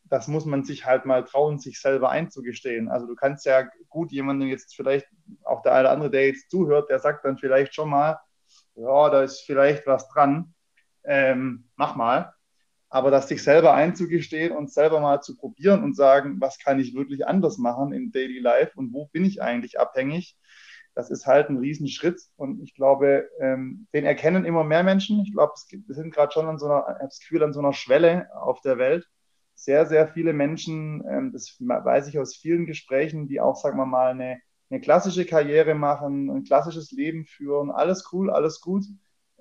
das muss man sich halt mal trauen, sich selber einzugestehen. Also du kannst ja gut jemandem jetzt vielleicht, auch der eine oder andere, der jetzt zuhört, der sagt dann vielleicht schon mal, ja, da ist vielleicht was dran, ähm, mach mal. Aber das sich selber einzugestehen und selber mal zu probieren und sagen, was kann ich wirklich anders machen im Daily Life und wo bin ich eigentlich abhängig, das ist halt ein Riesenschritt. Und ich glaube, ähm, den erkennen immer mehr Menschen. Ich glaube, wir sind gerade schon an so einer, das Gefühl, an so einer Schwelle auf der Welt. Sehr, sehr viele Menschen, ähm, das weiß ich aus vielen Gesprächen, die auch, sagen wir mal, eine, eine klassische Karriere machen, ein klassisches Leben führen, alles cool, alles gut.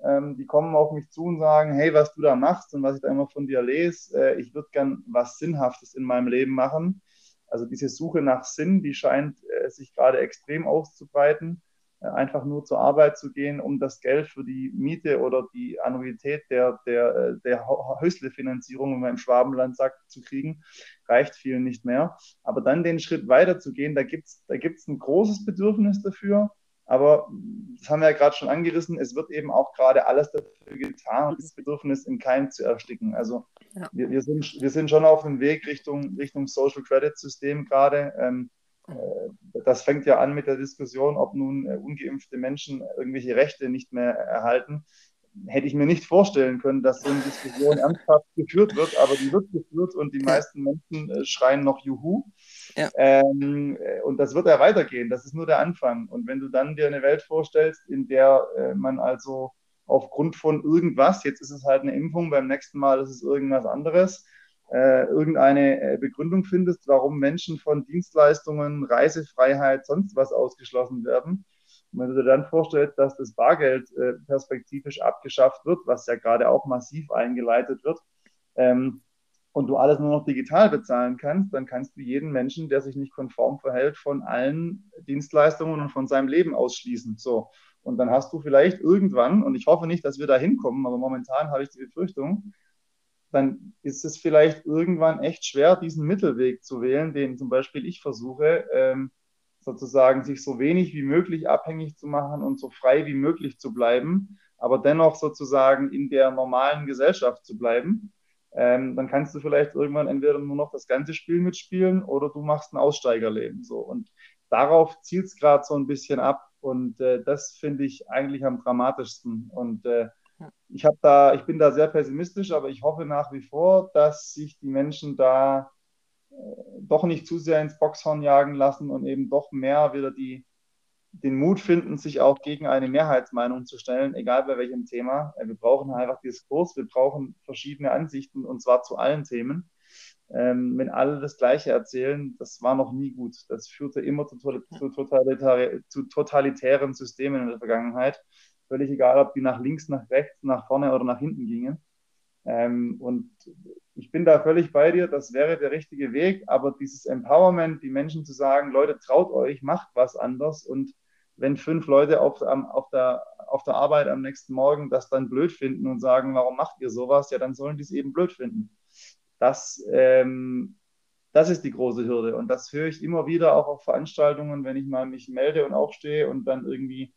Ähm, die kommen auf mich zu und sagen, hey, was du da machst und was ich da immer von dir lese, äh, ich würde gern was Sinnhaftes in meinem Leben machen. Also diese Suche nach Sinn, die scheint äh, sich gerade extrem auszubreiten. Einfach nur zur Arbeit zu gehen, um das Geld für die Miete oder die Annuität der, der, äh, der Häuslefinanzierung, wenn man im Schwabenland sagt, zu kriegen, reicht vielen nicht mehr. Aber dann den Schritt weiter zu gehen, da gibt es da gibt's ein großes Bedürfnis dafür. Aber das haben wir ja gerade schon angerissen, es wird eben auch gerade alles dafür getan, das Bedürfnis im Keim zu ersticken. Also ja. wir, wir, sind, wir sind schon auf dem Weg Richtung, Richtung Social Credit System gerade. Ähm, äh, das fängt ja an mit der Diskussion, ob nun äh, ungeimpfte Menschen irgendwelche Rechte nicht mehr erhalten hätte ich mir nicht vorstellen können, dass so eine Diskussion ernsthaft geführt wird, aber die wird geführt und die meisten Menschen äh, schreien noch Juhu. Ja. Ähm, äh, und das wird ja weitergehen. Das ist nur der Anfang. Und wenn du dann dir eine Welt vorstellst, in der äh, man also aufgrund von irgendwas, jetzt ist es halt eine Impfung, beim nächsten Mal ist es irgendwas anderes, äh, irgendeine äh, Begründung findest, warum Menschen von Dienstleistungen, Reisefreiheit, sonst was ausgeschlossen werden, und wenn du dir dann vorstellst, dass das Bargeld äh, perspektivisch abgeschafft wird, was ja gerade auch massiv eingeleitet wird, ähm, und du alles nur noch digital bezahlen kannst, dann kannst du jeden Menschen, der sich nicht konform verhält, von allen Dienstleistungen und von seinem Leben ausschließen. So. Und dann hast du vielleicht irgendwann, und ich hoffe nicht, dass wir da hinkommen, aber momentan habe ich die Befürchtung, dann ist es vielleicht irgendwann echt schwer, diesen Mittelweg zu wählen, den zum Beispiel ich versuche, ähm, sozusagen sich so wenig wie möglich abhängig zu machen und so frei wie möglich zu bleiben, aber dennoch sozusagen in der normalen Gesellschaft zu bleiben, ähm, dann kannst du vielleicht irgendwann entweder nur noch das ganze Spiel mitspielen oder du machst ein Aussteigerleben. So. Und darauf zielt es gerade so ein bisschen ab. Und äh, das finde ich eigentlich am dramatischsten. Und äh, ich da, ich bin da sehr pessimistisch, aber ich hoffe nach wie vor, dass sich die Menschen da doch nicht zu sehr ins Boxhorn jagen lassen und eben doch mehr wieder die, den Mut finden, sich auch gegen eine Mehrheitsmeinung zu stellen, egal bei welchem Thema. Äh, wir brauchen einfach Diskurs, wir brauchen verschiedene Ansichten und zwar zu allen Themen. Ähm, wenn alle das Gleiche erzählen, das war noch nie gut. Das führte immer zu, zu totalitären Systemen in der Vergangenheit. Völlig egal, ob die nach links, nach rechts, nach vorne oder nach hinten gingen. Ähm, und ich bin da völlig bei dir, das wäre der richtige Weg, aber dieses Empowerment, die Menschen zu sagen, Leute, traut euch, macht was anders und wenn fünf Leute auf, auf, der, auf der Arbeit am nächsten Morgen das dann blöd finden und sagen, warum macht ihr sowas, ja, dann sollen die es eben blöd finden. Das, ähm, das ist die große Hürde und das höre ich immer wieder auch auf Veranstaltungen, wenn ich mal mich melde und aufstehe und dann irgendwie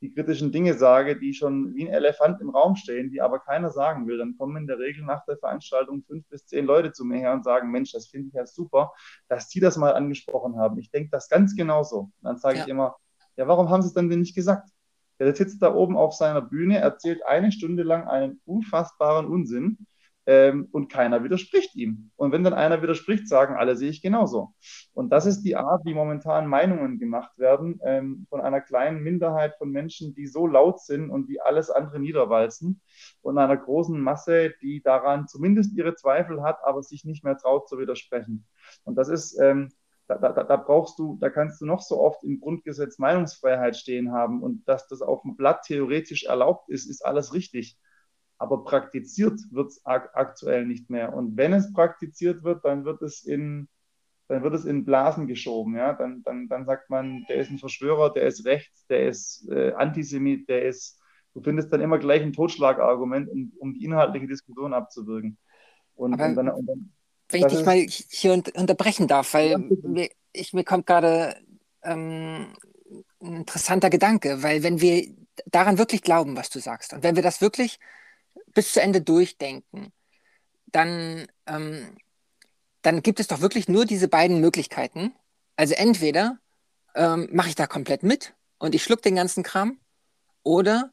die kritischen Dinge sage, die schon wie ein Elefant im Raum stehen, die aber keiner sagen will, dann kommen in der Regel nach der Veranstaltung fünf bis zehn Leute zu mir her und sagen, Mensch, das finde ich ja super, dass Sie das mal angesprochen haben. Ich denke das ganz genauso. Und dann sage ja. ich immer, ja, warum haben Sie es dann denn nicht gesagt? Der sitzt da oben auf seiner Bühne, erzählt eine Stunde lang einen unfassbaren Unsinn ähm, und keiner widerspricht ihm. Und wenn dann einer widerspricht, sagen alle, sehe ich genauso. Und das ist die Art, wie momentan Meinungen gemacht werden ähm, von einer kleinen Minderheit von Menschen, die so laut sind und die alles andere niederwalzen und einer großen Masse, die daran zumindest ihre Zweifel hat, aber sich nicht mehr traut zu widersprechen. Und das ist, ähm, da, da, da, brauchst du, da kannst du noch so oft im Grundgesetz Meinungsfreiheit stehen haben und dass das auf dem Blatt theoretisch erlaubt ist, ist alles richtig aber praktiziert wird es ak aktuell nicht mehr. Und wenn es praktiziert wird, dann wird es in, dann wird es in Blasen geschoben. Ja? Dann, dann, dann sagt man, der ist ein Verschwörer, der ist rechts, der ist äh, Antisemit, der ist, du findest dann immer gleich ein Totschlagargument, um, um die inhaltliche Diskussion abzuwirken. Und, und dann, und dann, wenn ich dich mal hier unterbrechen darf, weil ja, mir, ich, mir kommt gerade ähm, ein interessanter Gedanke, weil wenn wir daran wirklich glauben, was du sagst, und wenn wir das wirklich bis zu Ende durchdenken, dann, ähm, dann gibt es doch wirklich nur diese beiden Möglichkeiten. Also entweder ähm, mache ich da komplett mit und ich schluck den ganzen Kram oder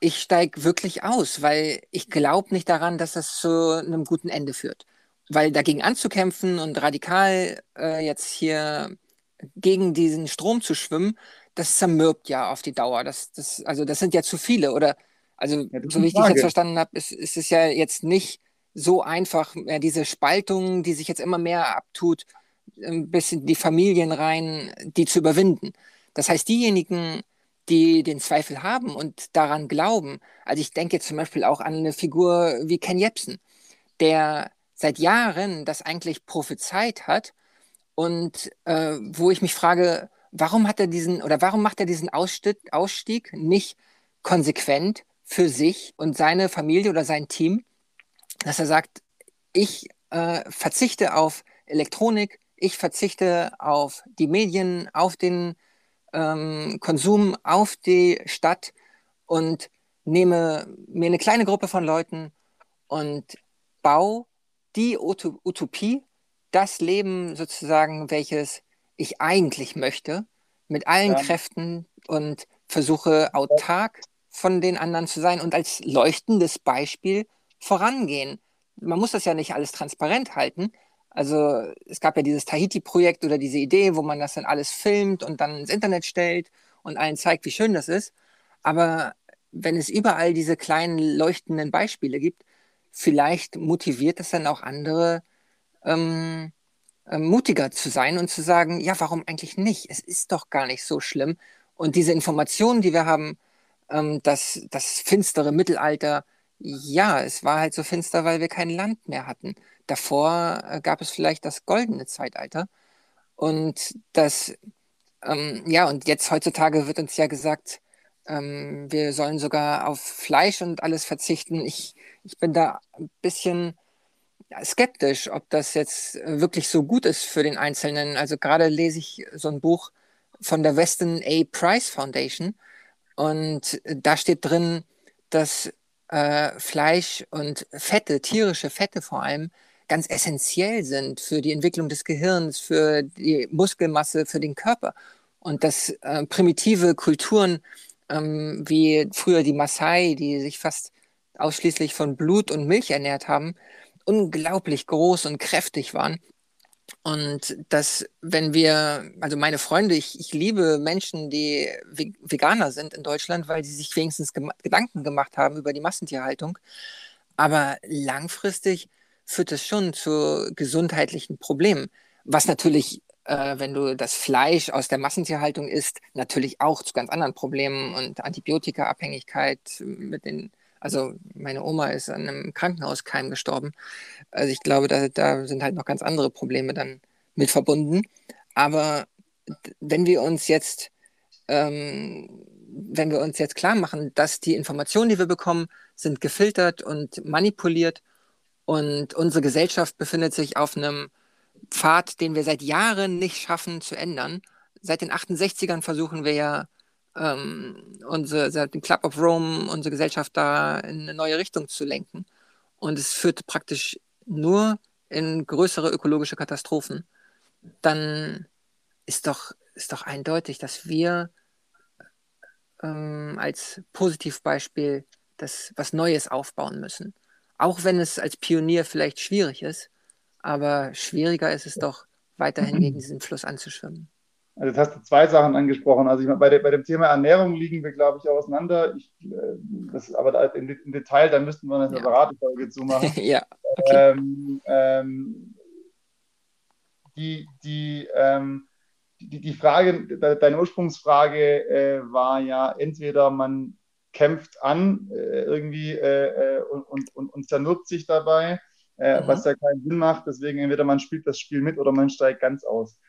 ich steige wirklich aus, weil ich glaube nicht daran, dass das zu einem guten Ende führt. Weil dagegen anzukämpfen und radikal äh, jetzt hier gegen diesen Strom zu schwimmen, das zermürbt ja auf die Dauer. Das, das, also das sind ja zu viele. Oder also ja, so wie ich dich jetzt verstanden habe, ist, ist es ja jetzt nicht so einfach, diese Spaltung, die sich jetzt immer mehr abtut, ein bisschen die Familien rein, die zu überwinden. Das heißt, diejenigen, die den Zweifel haben und daran glauben, also ich denke jetzt zum Beispiel auch an eine Figur wie Ken Jebsen, der seit Jahren das eigentlich prophezeit hat und äh, wo ich mich frage, warum hat er diesen oder warum macht er diesen Ausstieg, Ausstieg nicht konsequent für sich und seine Familie oder sein Team, dass er sagt, ich äh, verzichte auf Elektronik, ich verzichte auf die Medien, auf den ähm, Konsum, auf die Stadt und nehme mir eine kleine Gruppe von Leuten und baue die Utopie, das Leben sozusagen, welches ich eigentlich möchte, mit allen ja. Kräften und versuche autark von den anderen zu sein und als leuchtendes Beispiel vorangehen. Man muss das ja nicht alles transparent halten. Also es gab ja dieses Tahiti-Projekt oder diese Idee, wo man das dann alles filmt und dann ins Internet stellt und allen zeigt, wie schön das ist. Aber wenn es überall diese kleinen leuchtenden Beispiele gibt, vielleicht motiviert es dann auch andere, ähm, äh, mutiger zu sein und zu sagen, ja, warum eigentlich nicht? Es ist doch gar nicht so schlimm. Und diese Informationen, die wir haben, ähm, das, das finstere Mittelalter, ja, es war halt so finster, weil wir kein Land mehr hatten. Davor äh, gab es vielleicht das goldene Zeitalter. Und das, ähm, ja, und jetzt heutzutage wird uns ja gesagt, ähm, wir sollen sogar auf Fleisch und alles verzichten. Ich, ich bin da ein bisschen skeptisch, ob das jetzt wirklich so gut ist für den Einzelnen. Also gerade lese ich so ein Buch von der Weston A. Price Foundation und da steht drin, dass äh, Fleisch und Fette, tierische Fette vor allem, ganz essentiell sind für die Entwicklung des Gehirns, für die Muskelmasse, für den Körper. Und dass äh, primitive Kulturen ähm, wie früher die Maasai, die sich fast ausschließlich von Blut und Milch ernährt haben, unglaublich groß und kräftig waren. Und dass, wenn wir, also meine Freunde, ich, ich liebe Menschen, die Veganer sind in Deutschland, weil sie sich wenigstens gem Gedanken gemacht haben über die Massentierhaltung. Aber langfristig führt es schon zu gesundheitlichen Problemen. Was natürlich, äh, wenn du das Fleisch aus der Massentierhaltung isst, natürlich auch zu ganz anderen Problemen und Antibiotikaabhängigkeit mit den also meine Oma ist an einem Krankenhauskeim gestorben. Also ich glaube, da, da sind halt noch ganz andere Probleme dann mit verbunden. Aber wenn wir uns jetzt, ähm, wenn wir uns jetzt klar machen, dass die Informationen, die wir bekommen, sind gefiltert und manipuliert und unsere Gesellschaft befindet sich auf einem Pfad, den wir seit Jahren nicht schaffen zu ändern. Seit den 68ern versuchen wir ja ähm, unsere, den Club of Rome, unsere Gesellschaft da in eine neue Richtung zu lenken. Und es führt praktisch nur in größere ökologische Katastrophen. Dann ist doch, ist doch eindeutig, dass wir ähm, als Positivbeispiel das was Neues aufbauen müssen. Auch wenn es als Pionier vielleicht schwierig ist, aber schwieriger ist es doch, weiterhin gegen diesen Fluss anzuschwimmen. Also jetzt hast du zwei Sachen angesprochen. Also ich meine, bei, bei dem Thema Ernährung liegen wir, glaube ich, auseinander. Ich, äh, das, aber da, im, im, Detail, da müssten wir eine separate ja. Folge zu machen. ja. Okay. Ähm, ähm, die, die, ähm, die, die Frage, deine Ursprungsfrage äh, war ja, entweder man kämpft an äh, irgendwie äh, äh und, und, und, und zernutzt sich dabei, äh, mhm. was ja keinen Sinn macht. Deswegen entweder man spielt das Spiel mit oder man steigt ganz aus.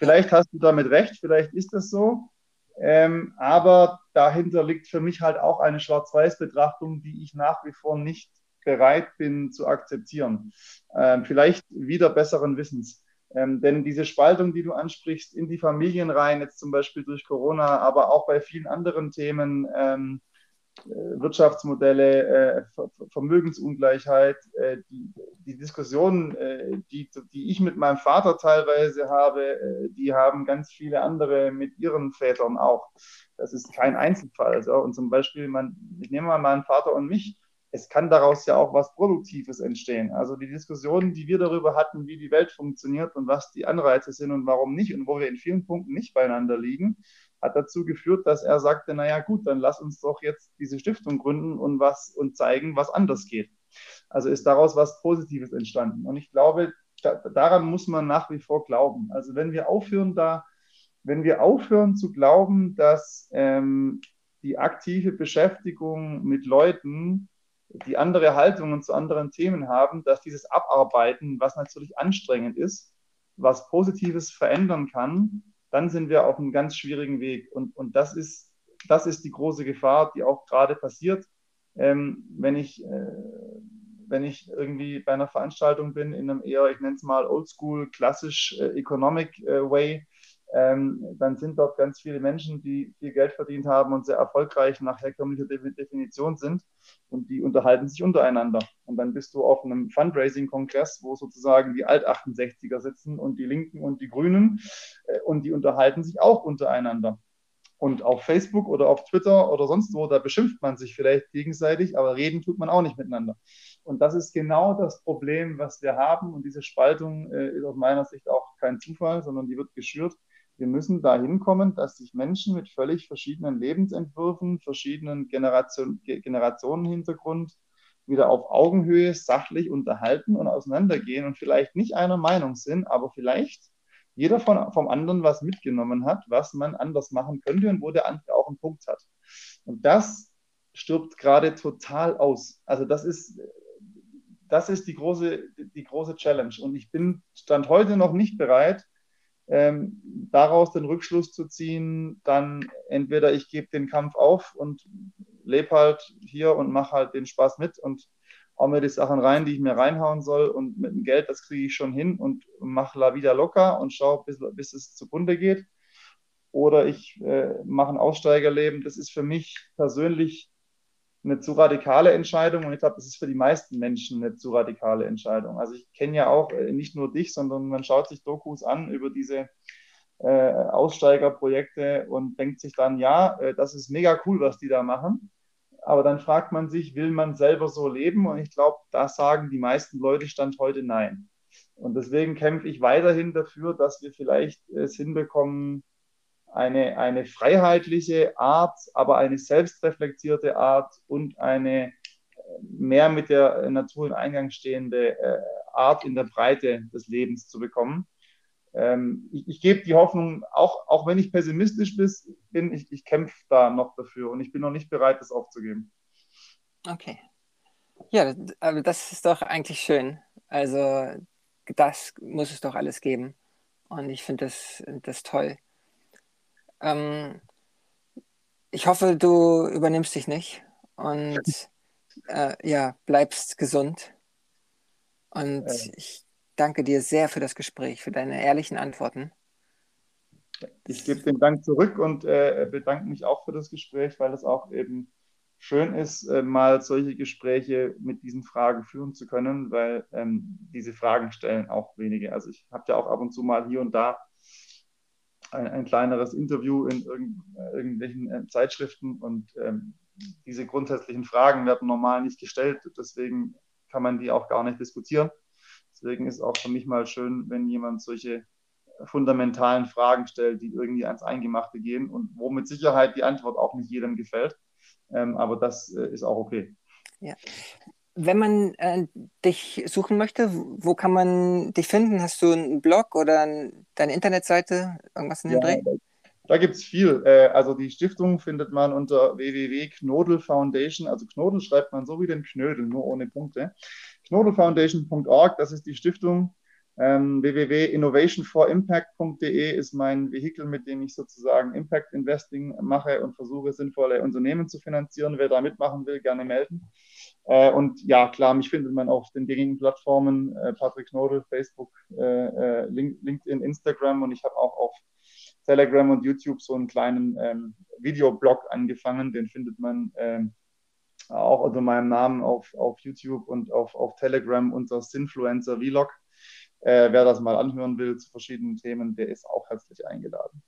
Vielleicht hast du damit recht, vielleicht ist das so. Ähm, aber dahinter liegt für mich halt auch eine Schwarz-Weiß-Betrachtung, die ich nach wie vor nicht bereit bin zu akzeptieren. Ähm, vielleicht wieder besseren Wissens. Ähm, denn diese Spaltung, die du ansprichst, in die Familien rein, jetzt zum Beispiel durch Corona, aber auch bei vielen anderen Themen, ähm, äh, Wirtschaftsmodelle, äh, Vermögensungleichheit, äh, die, Diskussionen, die, ich mit meinem Vater teilweise habe, die haben ganz viele andere mit ihren Vätern auch. Das ist kein Einzelfall. Und zum Beispiel, ich nehme mal meinen Vater und mich, es kann daraus ja auch was Produktives entstehen. Also die Diskussionen, die wir darüber hatten, wie die Welt funktioniert und was die Anreize sind und warum nicht und wo wir in vielen Punkten nicht beieinander liegen, hat dazu geführt, dass er sagte, naja gut, dann lass uns doch jetzt diese Stiftung gründen und was und zeigen, was anders geht. Also ist daraus was Positives entstanden. Und ich glaube, da, daran muss man nach wie vor glauben. Also wenn wir aufhören, da, wenn wir aufhören zu glauben, dass ähm, die aktive Beschäftigung mit Leuten, die andere Haltungen zu anderen Themen haben, dass dieses Abarbeiten, was natürlich anstrengend ist, was Positives verändern kann, dann sind wir auf einem ganz schwierigen Weg. Und, und das, ist, das ist die große Gefahr, die auch gerade passiert. Ähm, wenn, ich, äh, wenn ich irgendwie bei einer Veranstaltung bin, in einem eher, ich nenne es mal oldschool, klassisch äh, Economic äh, Way, ähm, dann sind dort ganz viele Menschen, die viel Geld verdient haben und sehr erfolgreich nach herkömmlicher Definition sind und die unterhalten sich untereinander. Und dann bist du auf einem Fundraising-Kongress, wo sozusagen die Alt-68er sitzen und die Linken und die Grünen äh, und die unterhalten sich auch untereinander. Und auf Facebook oder auf Twitter oder sonst wo, da beschimpft man sich vielleicht gegenseitig, aber reden tut man auch nicht miteinander. Und das ist genau das Problem, was wir haben. Und diese Spaltung äh, ist aus meiner Sicht auch kein Zufall, sondern die wird geschürt wir müssen dahin kommen, dass sich Menschen mit völlig verschiedenen Lebensentwürfen, verschiedenen Generation, Generationenhintergrund wieder auf Augenhöhe sachlich unterhalten und auseinandergehen und vielleicht nicht einer Meinung sind, aber vielleicht jeder von, vom anderen was mitgenommen hat, was man anders machen könnte und wo der andere auch einen Punkt hat. Und das stirbt gerade total aus. Also das ist, das ist die große, die große Challenge. Und ich bin Stand heute noch nicht bereit, ähm, daraus den Rückschluss zu ziehen, dann entweder ich gebe den Kampf auf und lebe halt hier und mache halt den Spaß mit und hau mir die Sachen rein, die ich mir reinhauen soll und mit dem Geld, das kriege ich schon hin und mache la wieder locker und schaue, bis, bis es zugrunde geht. Oder ich äh, mache ein Aussteigerleben. Das ist für mich persönlich eine zu radikale Entscheidung und ich glaube, das ist für die meisten Menschen eine zu radikale Entscheidung. Also ich kenne ja auch äh, nicht nur dich, sondern man schaut sich Dokus an über diese äh, Aussteigerprojekte und denkt sich dann, ja, äh, das ist mega cool, was die da machen. Aber dann fragt man sich, will man selber so leben? Und ich glaube, da sagen die meisten Leute Stand heute nein. Und deswegen kämpfe ich weiterhin dafür, dass wir vielleicht es hinbekommen, eine, eine freiheitliche Art, aber eine selbstreflektierte Art und eine äh, mehr mit der Natur in Eingang stehende äh, Art in der Breite des Lebens zu bekommen. Ähm, ich, ich gebe die Hoffnung, auch, auch wenn ich pessimistisch bin, ich, ich kämpfe da noch dafür und ich bin noch nicht bereit, das aufzugeben. Okay. Ja, aber das ist doch eigentlich schön. Also das muss es doch alles geben. Und ich finde das, das toll. Ähm, ich hoffe, du übernimmst dich nicht und äh, ja, bleibst gesund. Und ja. ich danke dir sehr für das Gespräch, für deine ehrlichen Antworten. Ich gebe den Dank zurück und äh, bedanke mich auch für das Gespräch, weil es auch eben schön ist, äh, mal solche Gespräche mit diesen Fragen führen zu können, weil ähm, diese Fragen stellen auch wenige. Also ich habe ja auch ab und zu mal hier und da ein, ein kleineres Interview in irgend, äh, irgendwelchen äh, Zeitschriften und ähm, diese grundsätzlichen Fragen werden normal nicht gestellt. Deswegen kann man die auch gar nicht diskutieren. Deswegen ist auch für mich mal schön, wenn jemand solche fundamentalen Fragen stellt, die irgendwie ans Eingemachte gehen und wo mit Sicherheit die Antwort auch nicht jedem gefällt. Ähm, aber das äh, ist auch okay. Ja wenn man äh, dich suchen möchte, wo kann man dich finden? Hast du einen Blog oder ein, deine Internetseite? Irgendwas in dem ja, Dreh? Da gibt es viel. Äh, also die Stiftung findet man unter www.knodel Foundation. Also Knodel schreibt man so wie den Knödel, nur ohne Punkte. Knodelfoundation.org, das ist die Stiftung. Ähm, www.innovationforimpact.de ist mein Vehikel, mit dem ich sozusagen Impact Investing mache und versuche, sinnvolle Unternehmen zu finanzieren. Wer da mitmachen will, gerne melden. Äh, und ja, klar, mich findet man auf den gängigen Plattformen, äh, Patrick Knodel, Facebook, äh, äh LinkedIn, Instagram und ich habe auch auf Telegram und YouTube so einen kleinen ähm, Videoblog angefangen. Den findet man ähm, auch unter meinem Namen auf, auf YouTube und auf, auf Telegram unter Sinfluencer Vlog. Äh, wer das mal anhören will zu verschiedenen Themen, der ist auch herzlich eingeladen.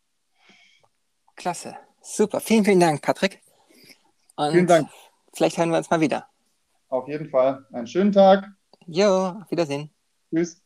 Klasse. Super. Vielen, vielen Dank, Patrick. Und vielen Dank. Vielleicht hören wir uns mal wieder. Auf jeden Fall. Einen schönen Tag. Jo, auf Wiedersehen. Tschüss.